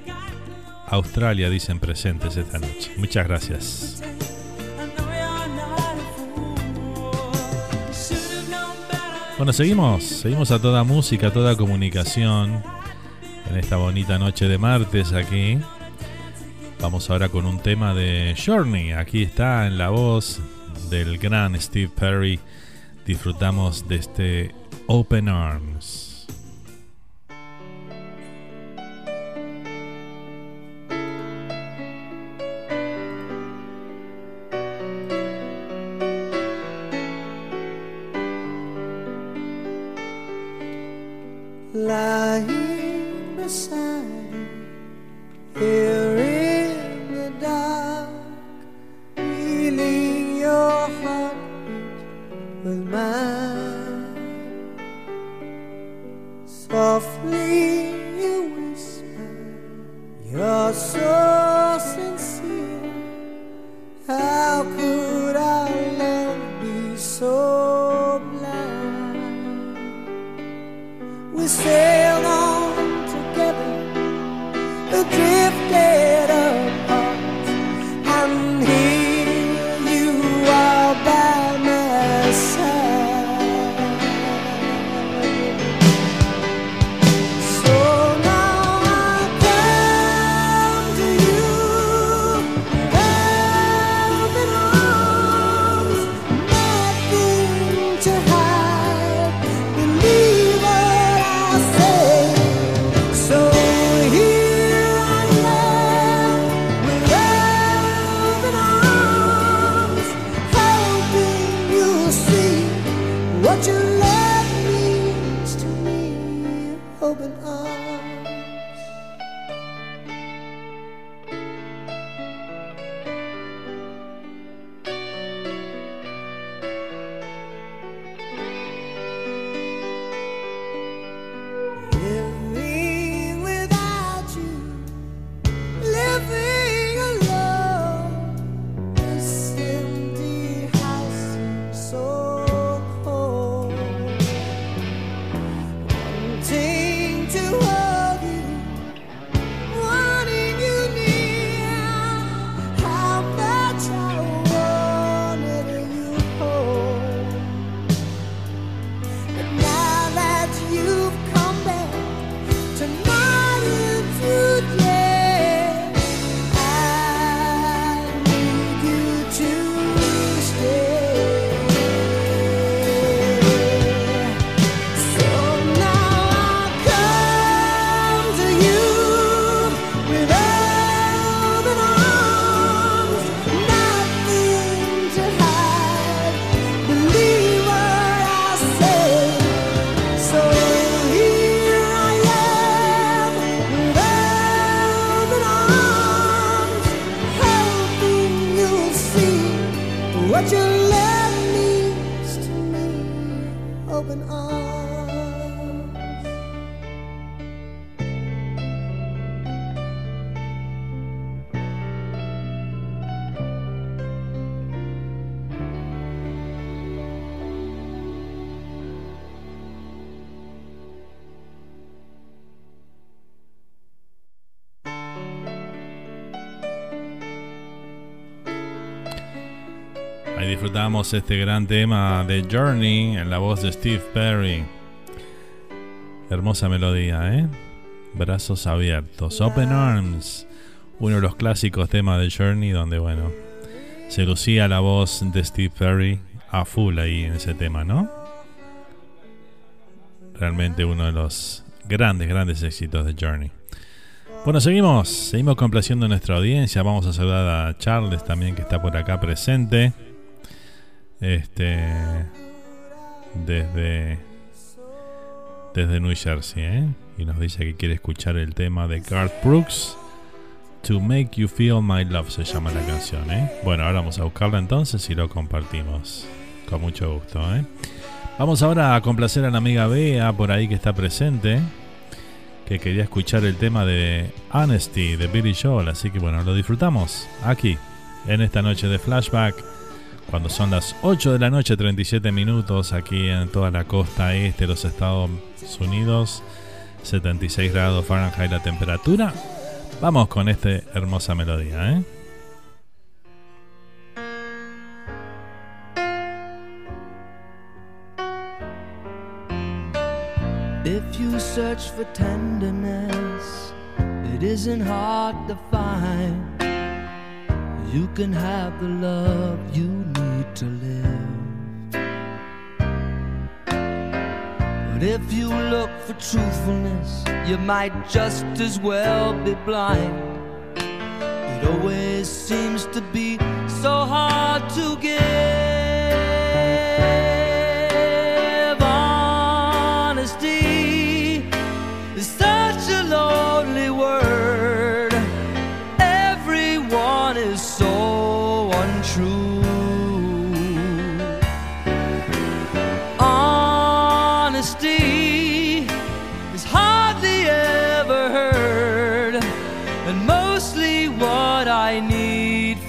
Australia dicen presentes esta noche. Muchas gracias. Bueno, seguimos, seguimos a toda música, a toda comunicación en esta bonita noche de martes aquí. Vamos ahora con un tema de Journey. Aquí está en la voz del gran Steve Perry. Disfrutamos de este Open Arms. we say Este gran tema de Journey en la voz de Steve Perry. Hermosa melodía, ¿eh? Brazos abiertos. Open Arms. Uno de los clásicos temas de Journey donde, bueno, se lucía la voz de Steve Perry a full ahí en ese tema, ¿no? Realmente uno de los grandes, grandes éxitos de Journey. Bueno, seguimos, seguimos complaciendo a nuestra audiencia. Vamos a saludar a Charles también que está por acá presente. Este desde desde New Jersey, ¿eh? Y nos dice que quiere escuchar el tema de Garth Brooks. To Make You Feel My Love se llama la canción, ¿eh? Bueno, ahora vamos a buscarla entonces y lo compartimos. Con mucho gusto, ¿eh? Vamos ahora a complacer a la amiga Bea por ahí que está presente. Que quería escuchar el tema de Honesty de Billy Joel. Así que bueno, lo disfrutamos aquí, en esta noche de flashback cuando son las 8 de la noche 37 minutos aquí en toda la costa este de los Estados Unidos, 76 grados Fahrenheit la temperatura. Vamos con esta hermosa melodía, ¿eh? If you search for tenderness, it isn't hard to find. You can have the love you need to live. But if you look for truthfulness, you might just as well be blind. It always seems to be so hard to give.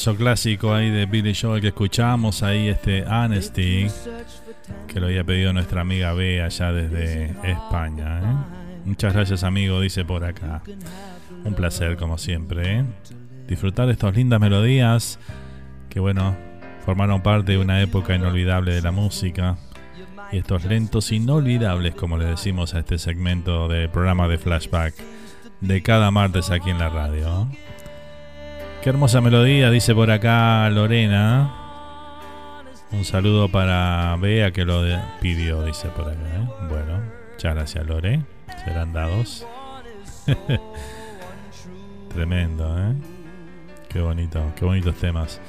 Hermoso clásico ahí de Billy Joel que escuchamos ahí, este Honesty, que lo había pedido nuestra amiga B allá desde España. ¿eh? Muchas gracias, amigo, dice por acá. Un placer, como siempre. ¿eh? Disfrutar estas lindas melodías que, bueno, formaron parte de una época inolvidable de la música. Y estos lentos inolvidables, como le decimos a este segmento del programa de flashback de cada martes aquí en la radio. Qué hermosa melodía, dice por acá Lorena. Un saludo para Bea que lo pidió, dice por acá. ¿eh? Bueno, muchas gracias Lore. Serán dados. Tremendo, ¿eh? Qué bonito, qué bonitos temas.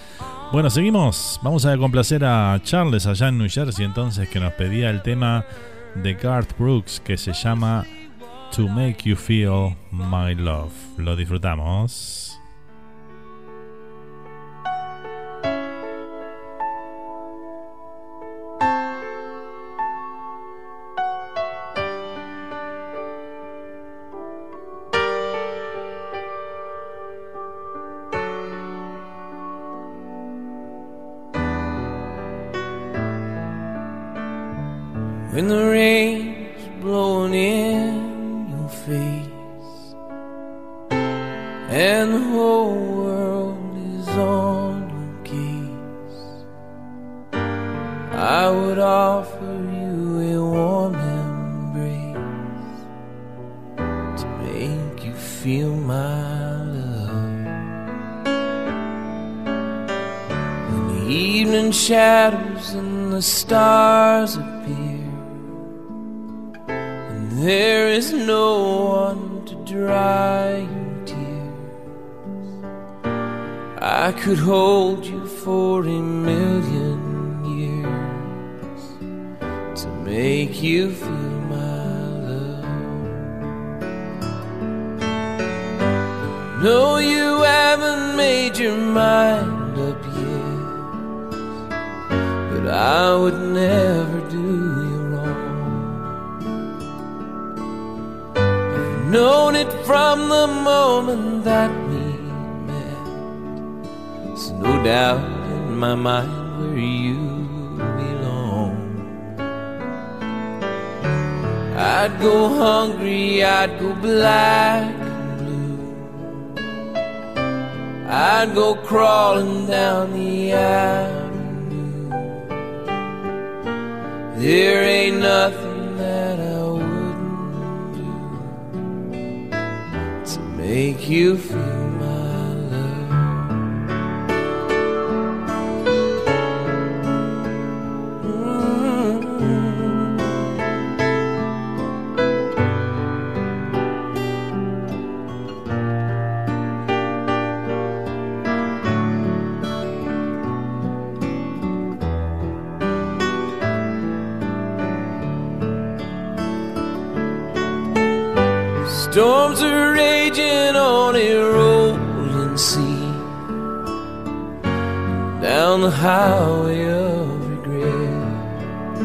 Bueno, seguimos. Vamos a complacer a Charles allá en New Jersey entonces que nos pedía el tema de Garth Brooks que se llama To Make You Feel My Love. Lo disfrutamos. Known it from the moment that we met. There's no doubt in my mind where you belong. I'd go hungry, I'd go black and blue. I'd go crawling down the avenue. There ain't nothing make you feel highway of regret.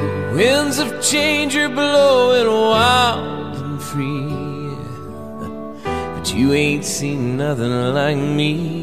The winds of change are blowing wild and free, but you ain't seen nothing like me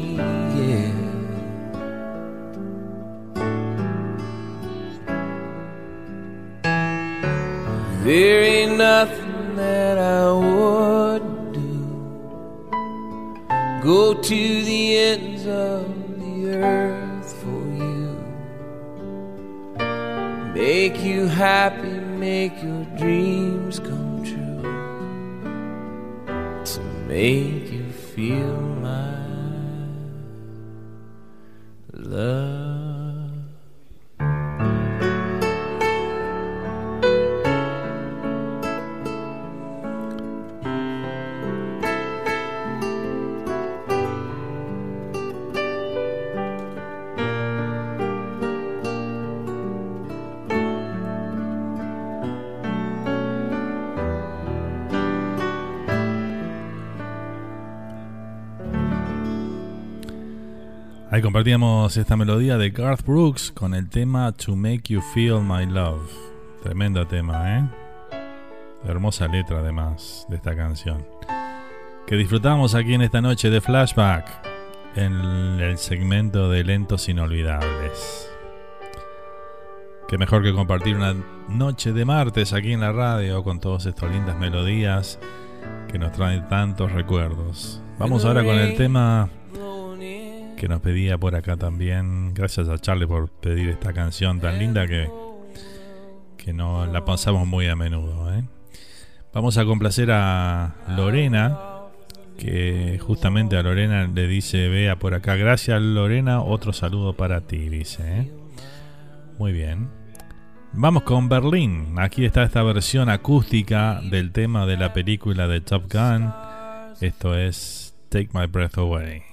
compartíamos esta melodía de Garth Brooks con el tema To Make You Feel My Love. Tremendo tema, ¿eh? Hermosa letra además de esta canción. que disfrutamos aquí en esta noche de flashback en el segmento de lentos inolvidables. Qué mejor que compartir una noche de martes aquí en la radio con todas estas lindas melodías que nos traen tantos recuerdos. Vamos ahora con el tema que nos pedía por acá también. Gracias a Charlie por pedir esta canción tan linda que, que no la pasamos muy a menudo. ¿eh? Vamos a complacer a Lorena, que justamente a Lorena le dice, vea por acá, gracias Lorena, otro saludo para ti, dice. ¿eh? Muy bien. Vamos con Berlín. Aquí está esta versión acústica del tema de la película de Top Gun. Esto es Take My Breath Away.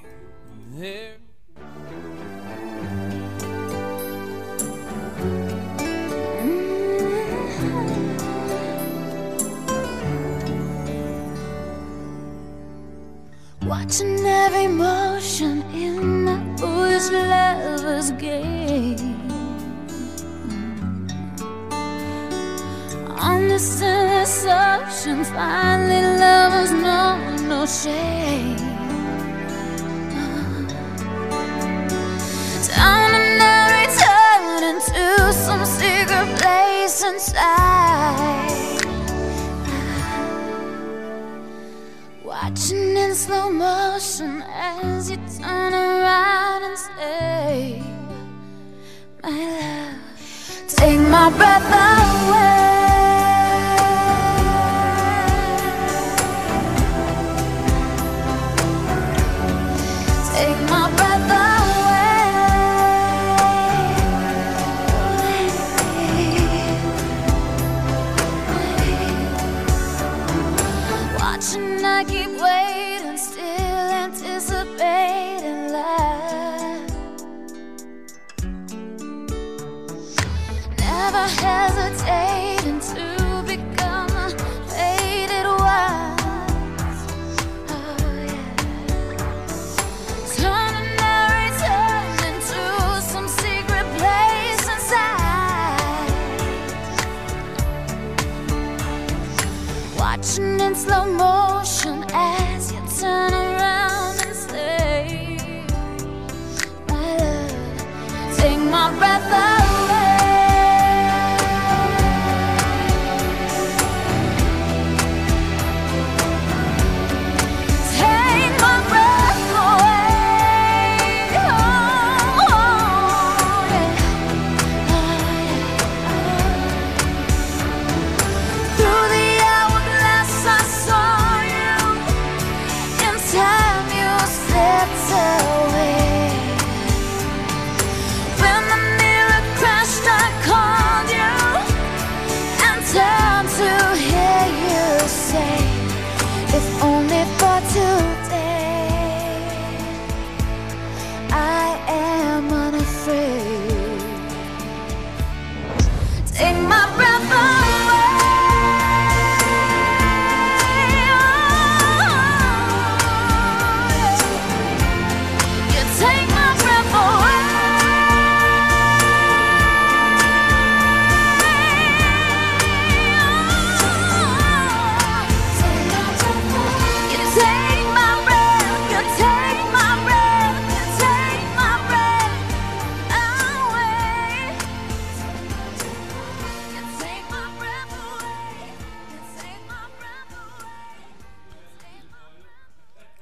Watching every motion in that foolish lover's game. On this endless ocean, finally lovers know no shame. Down and I return into some secret place inside. In slow motion as you turn around and say, My love, take my breath away.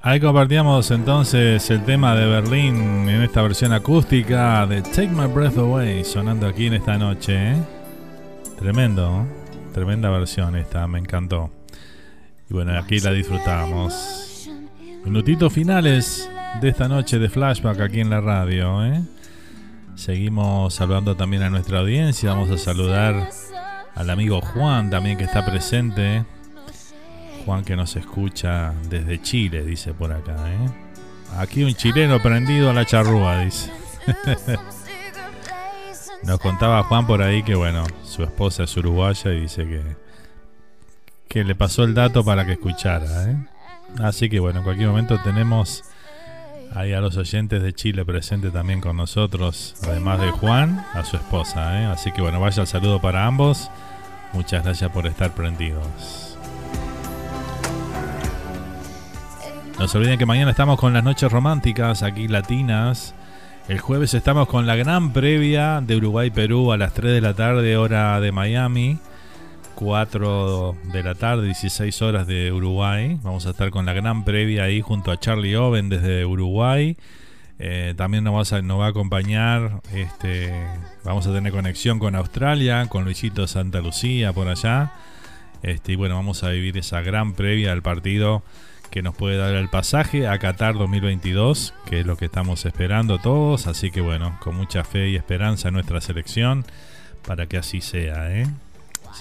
Ahí compartíamos entonces el tema de Berlín en esta versión acústica de Take My Breath Away, sonando aquí en esta noche. ¿eh? Tremendo, ¿eh? tremenda versión esta, me encantó. Y bueno, aquí la disfrutamos. Minutitos finales de esta noche de flashback aquí en la radio. ¿eh? Seguimos saludando también a nuestra audiencia. Vamos a saludar al amigo Juan también que está presente. Juan que nos escucha desde Chile, dice por acá. ¿eh? Aquí un chileno prendido a la charrúa, dice. Nos contaba Juan por ahí que, bueno, su esposa es uruguaya y dice que, que le pasó el dato para que escuchara. ¿eh? Así que, bueno, en cualquier momento tenemos ahí a los oyentes de Chile presentes también con nosotros, además de Juan, a su esposa. ¿eh? Así que, bueno, vaya el saludo para ambos. Muchas gracias por estar prendidos. No se olviden que mañana estamos con las noches románticas aquí latinas. El jueves estamos con la gran previa de Uruguay-Perú a las 3 de la tarde, hora de Miami. 4 de la tarde, 16 horas de Uruguay. Vamos a estar con la gran previa ahí junto a Charlie Oven desde Uruguay. Eh, también nos, va a, nos va a acompañar, este, vamos a tener conexión con Australia, con Luisito Santa Lucía por allá. Este, y bueno, vamos a vivir esa gran previa al partido que nos puede dar el pasaje a Qatar 2022, que es lo que estamos esperando todos. Así que bueno, con mucha fe y esperanza nuestra selección para que así sea. ¿eh?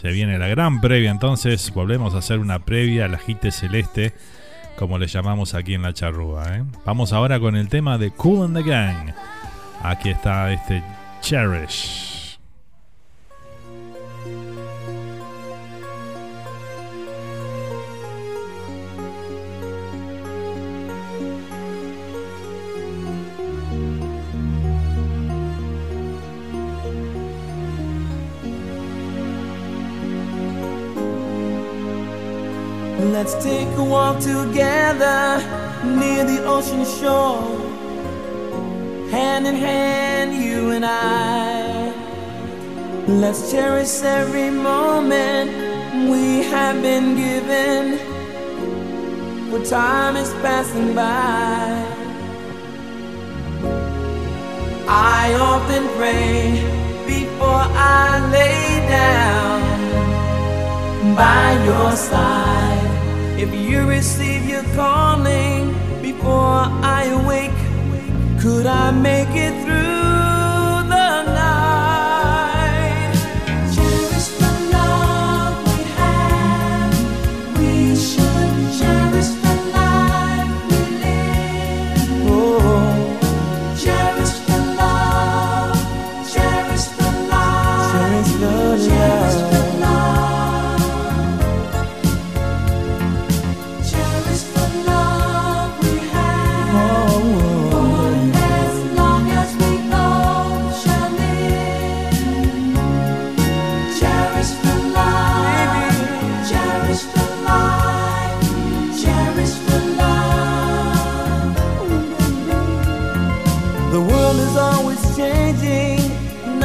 Se viene la gran previa, entonces volvemos a hacer una previa a la Jite Celeste, como le llamamos aquí en la charrúa. ¿eh? Vamos ahora con el tema de Cool and the Gang. Aquí está este Cherish. Let's take a walk together near the ocean shore. Hand in hand, you and I. Let's cherish every moment we have been given. For time is passing by. I often pray before I lay down by your side. If you receive your calling before I awake, could I make it through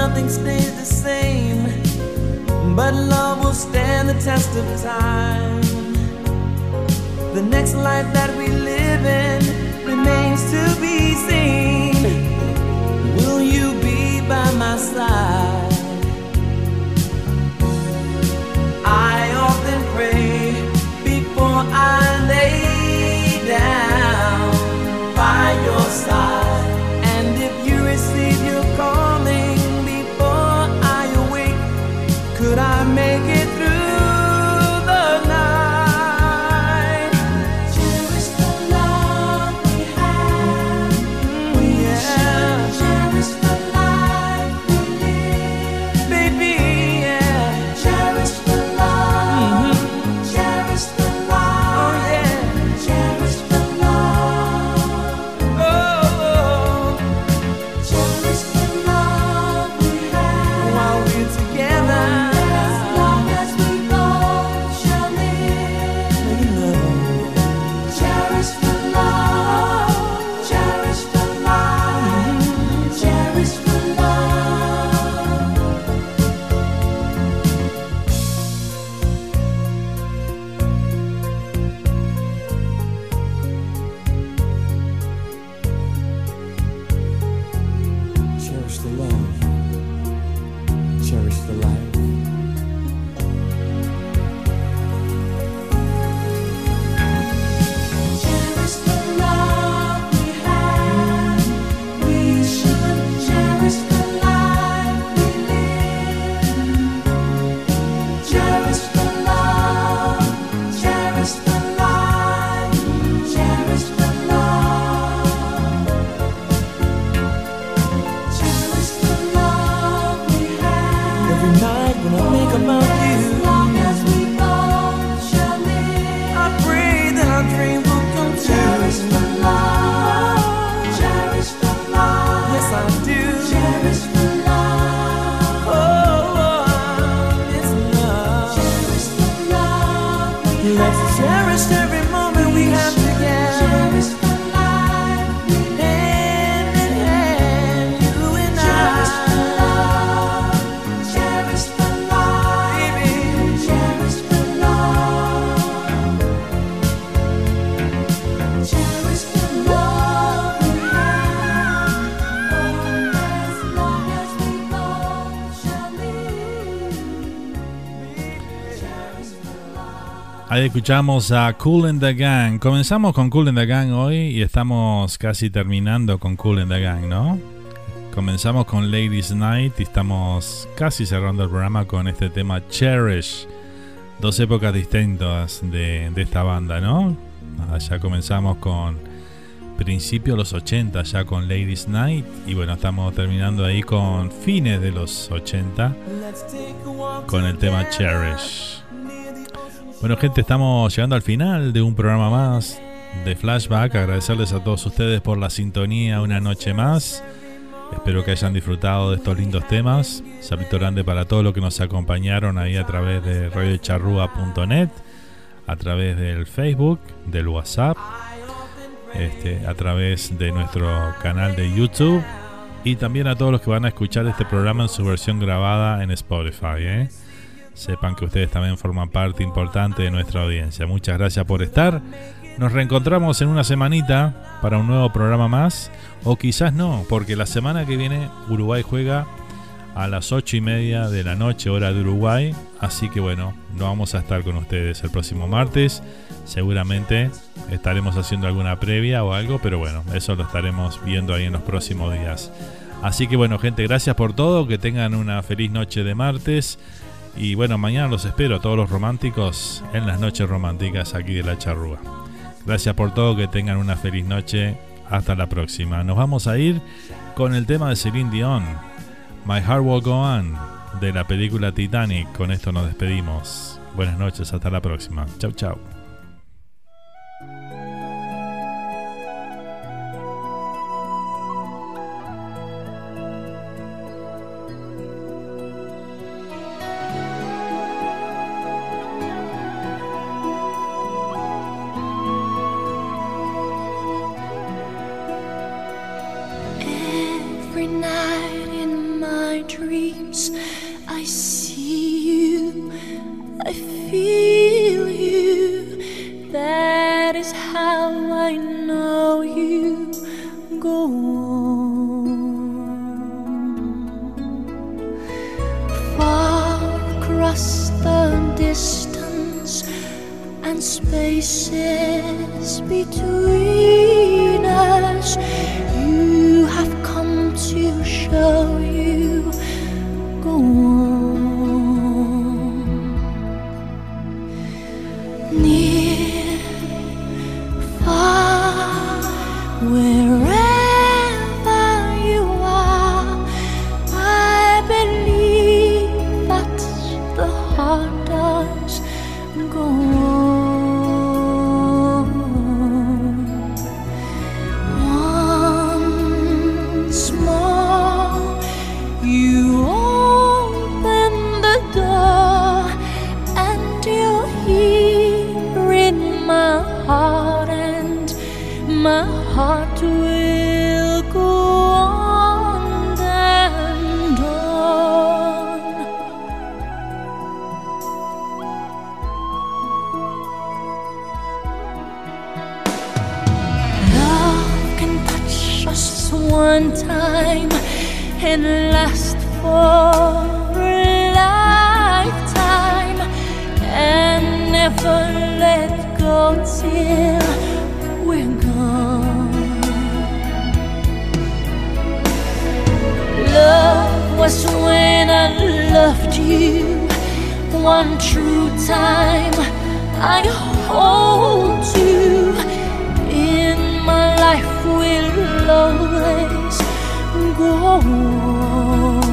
Nothing stays the same. But love will stand the test of time. The next life that we live in remains to be seen. Will you be by my side? Ahí escuchamos a Cool and the Gang. Comenzamos con Cool and the Gang hoy y estamos casi terminando con Cool and the Gang, ¿no? Comenzamos con Ladies Night y estamos casi cerrando el programa con este tema Cherish. Dos épocas distintas de, de esta banda, ¿no? Ya comenzamos con principio de los 80, ya con Ladies Night. Y bueno, estamos terminando ahí con fines de los 80 con el tema Cherish. Bueno, gente, estamos llegando al final de un programa más de Flashback. Agradecerles a todos ustedes por la sintonía una noche más. Espero que hayan disfrutado de estos lindos temas. Saludo grande para todos los que nos acompañaron ahí a través de radiocharrúa.net, a través del Facebook, del WhatsApp, este, a través de nuestro canal de YouTube y también a todos los que van a escuchar este programa en su versión grabada en Spotify. ¿eh? Sepan que ustedes también forman parte importante de nuestra audiencia. Muchas gracias por estar. Nos reencontramos en una semanita para un nuevo programa más. O quizás no, porque la semana que viene Uruguay juega a las 8 y media de la noche, hora de Uruguay. Así que bueno, no vamos a estar con ustedes el próximo martes. Seguramente estaremos haciendo alguna previa o algo, pero bueno, eso lo estaremos viendo ahí en los próximos días. Así que bueno, gente, gracias por todo. Que tengan una feliz noche de martes. Y bueno, mañana los espero a todos los románticos en las noches románticas aquí de la charrúa. Gracias por todo, que tengan una feliz noche. Hasta la próxima. Nos vamos a ir con el tema de Celine Dion, My Heart Will Go On, de la película Titanic. Con esto nos despedimos. Buenas noches, hasta la próxima. Chau, chau. Loved you one true time. I hold you in my life will always go on.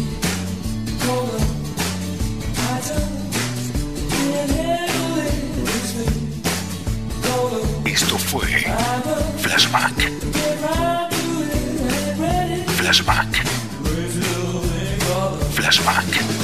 Flashback. Flashback.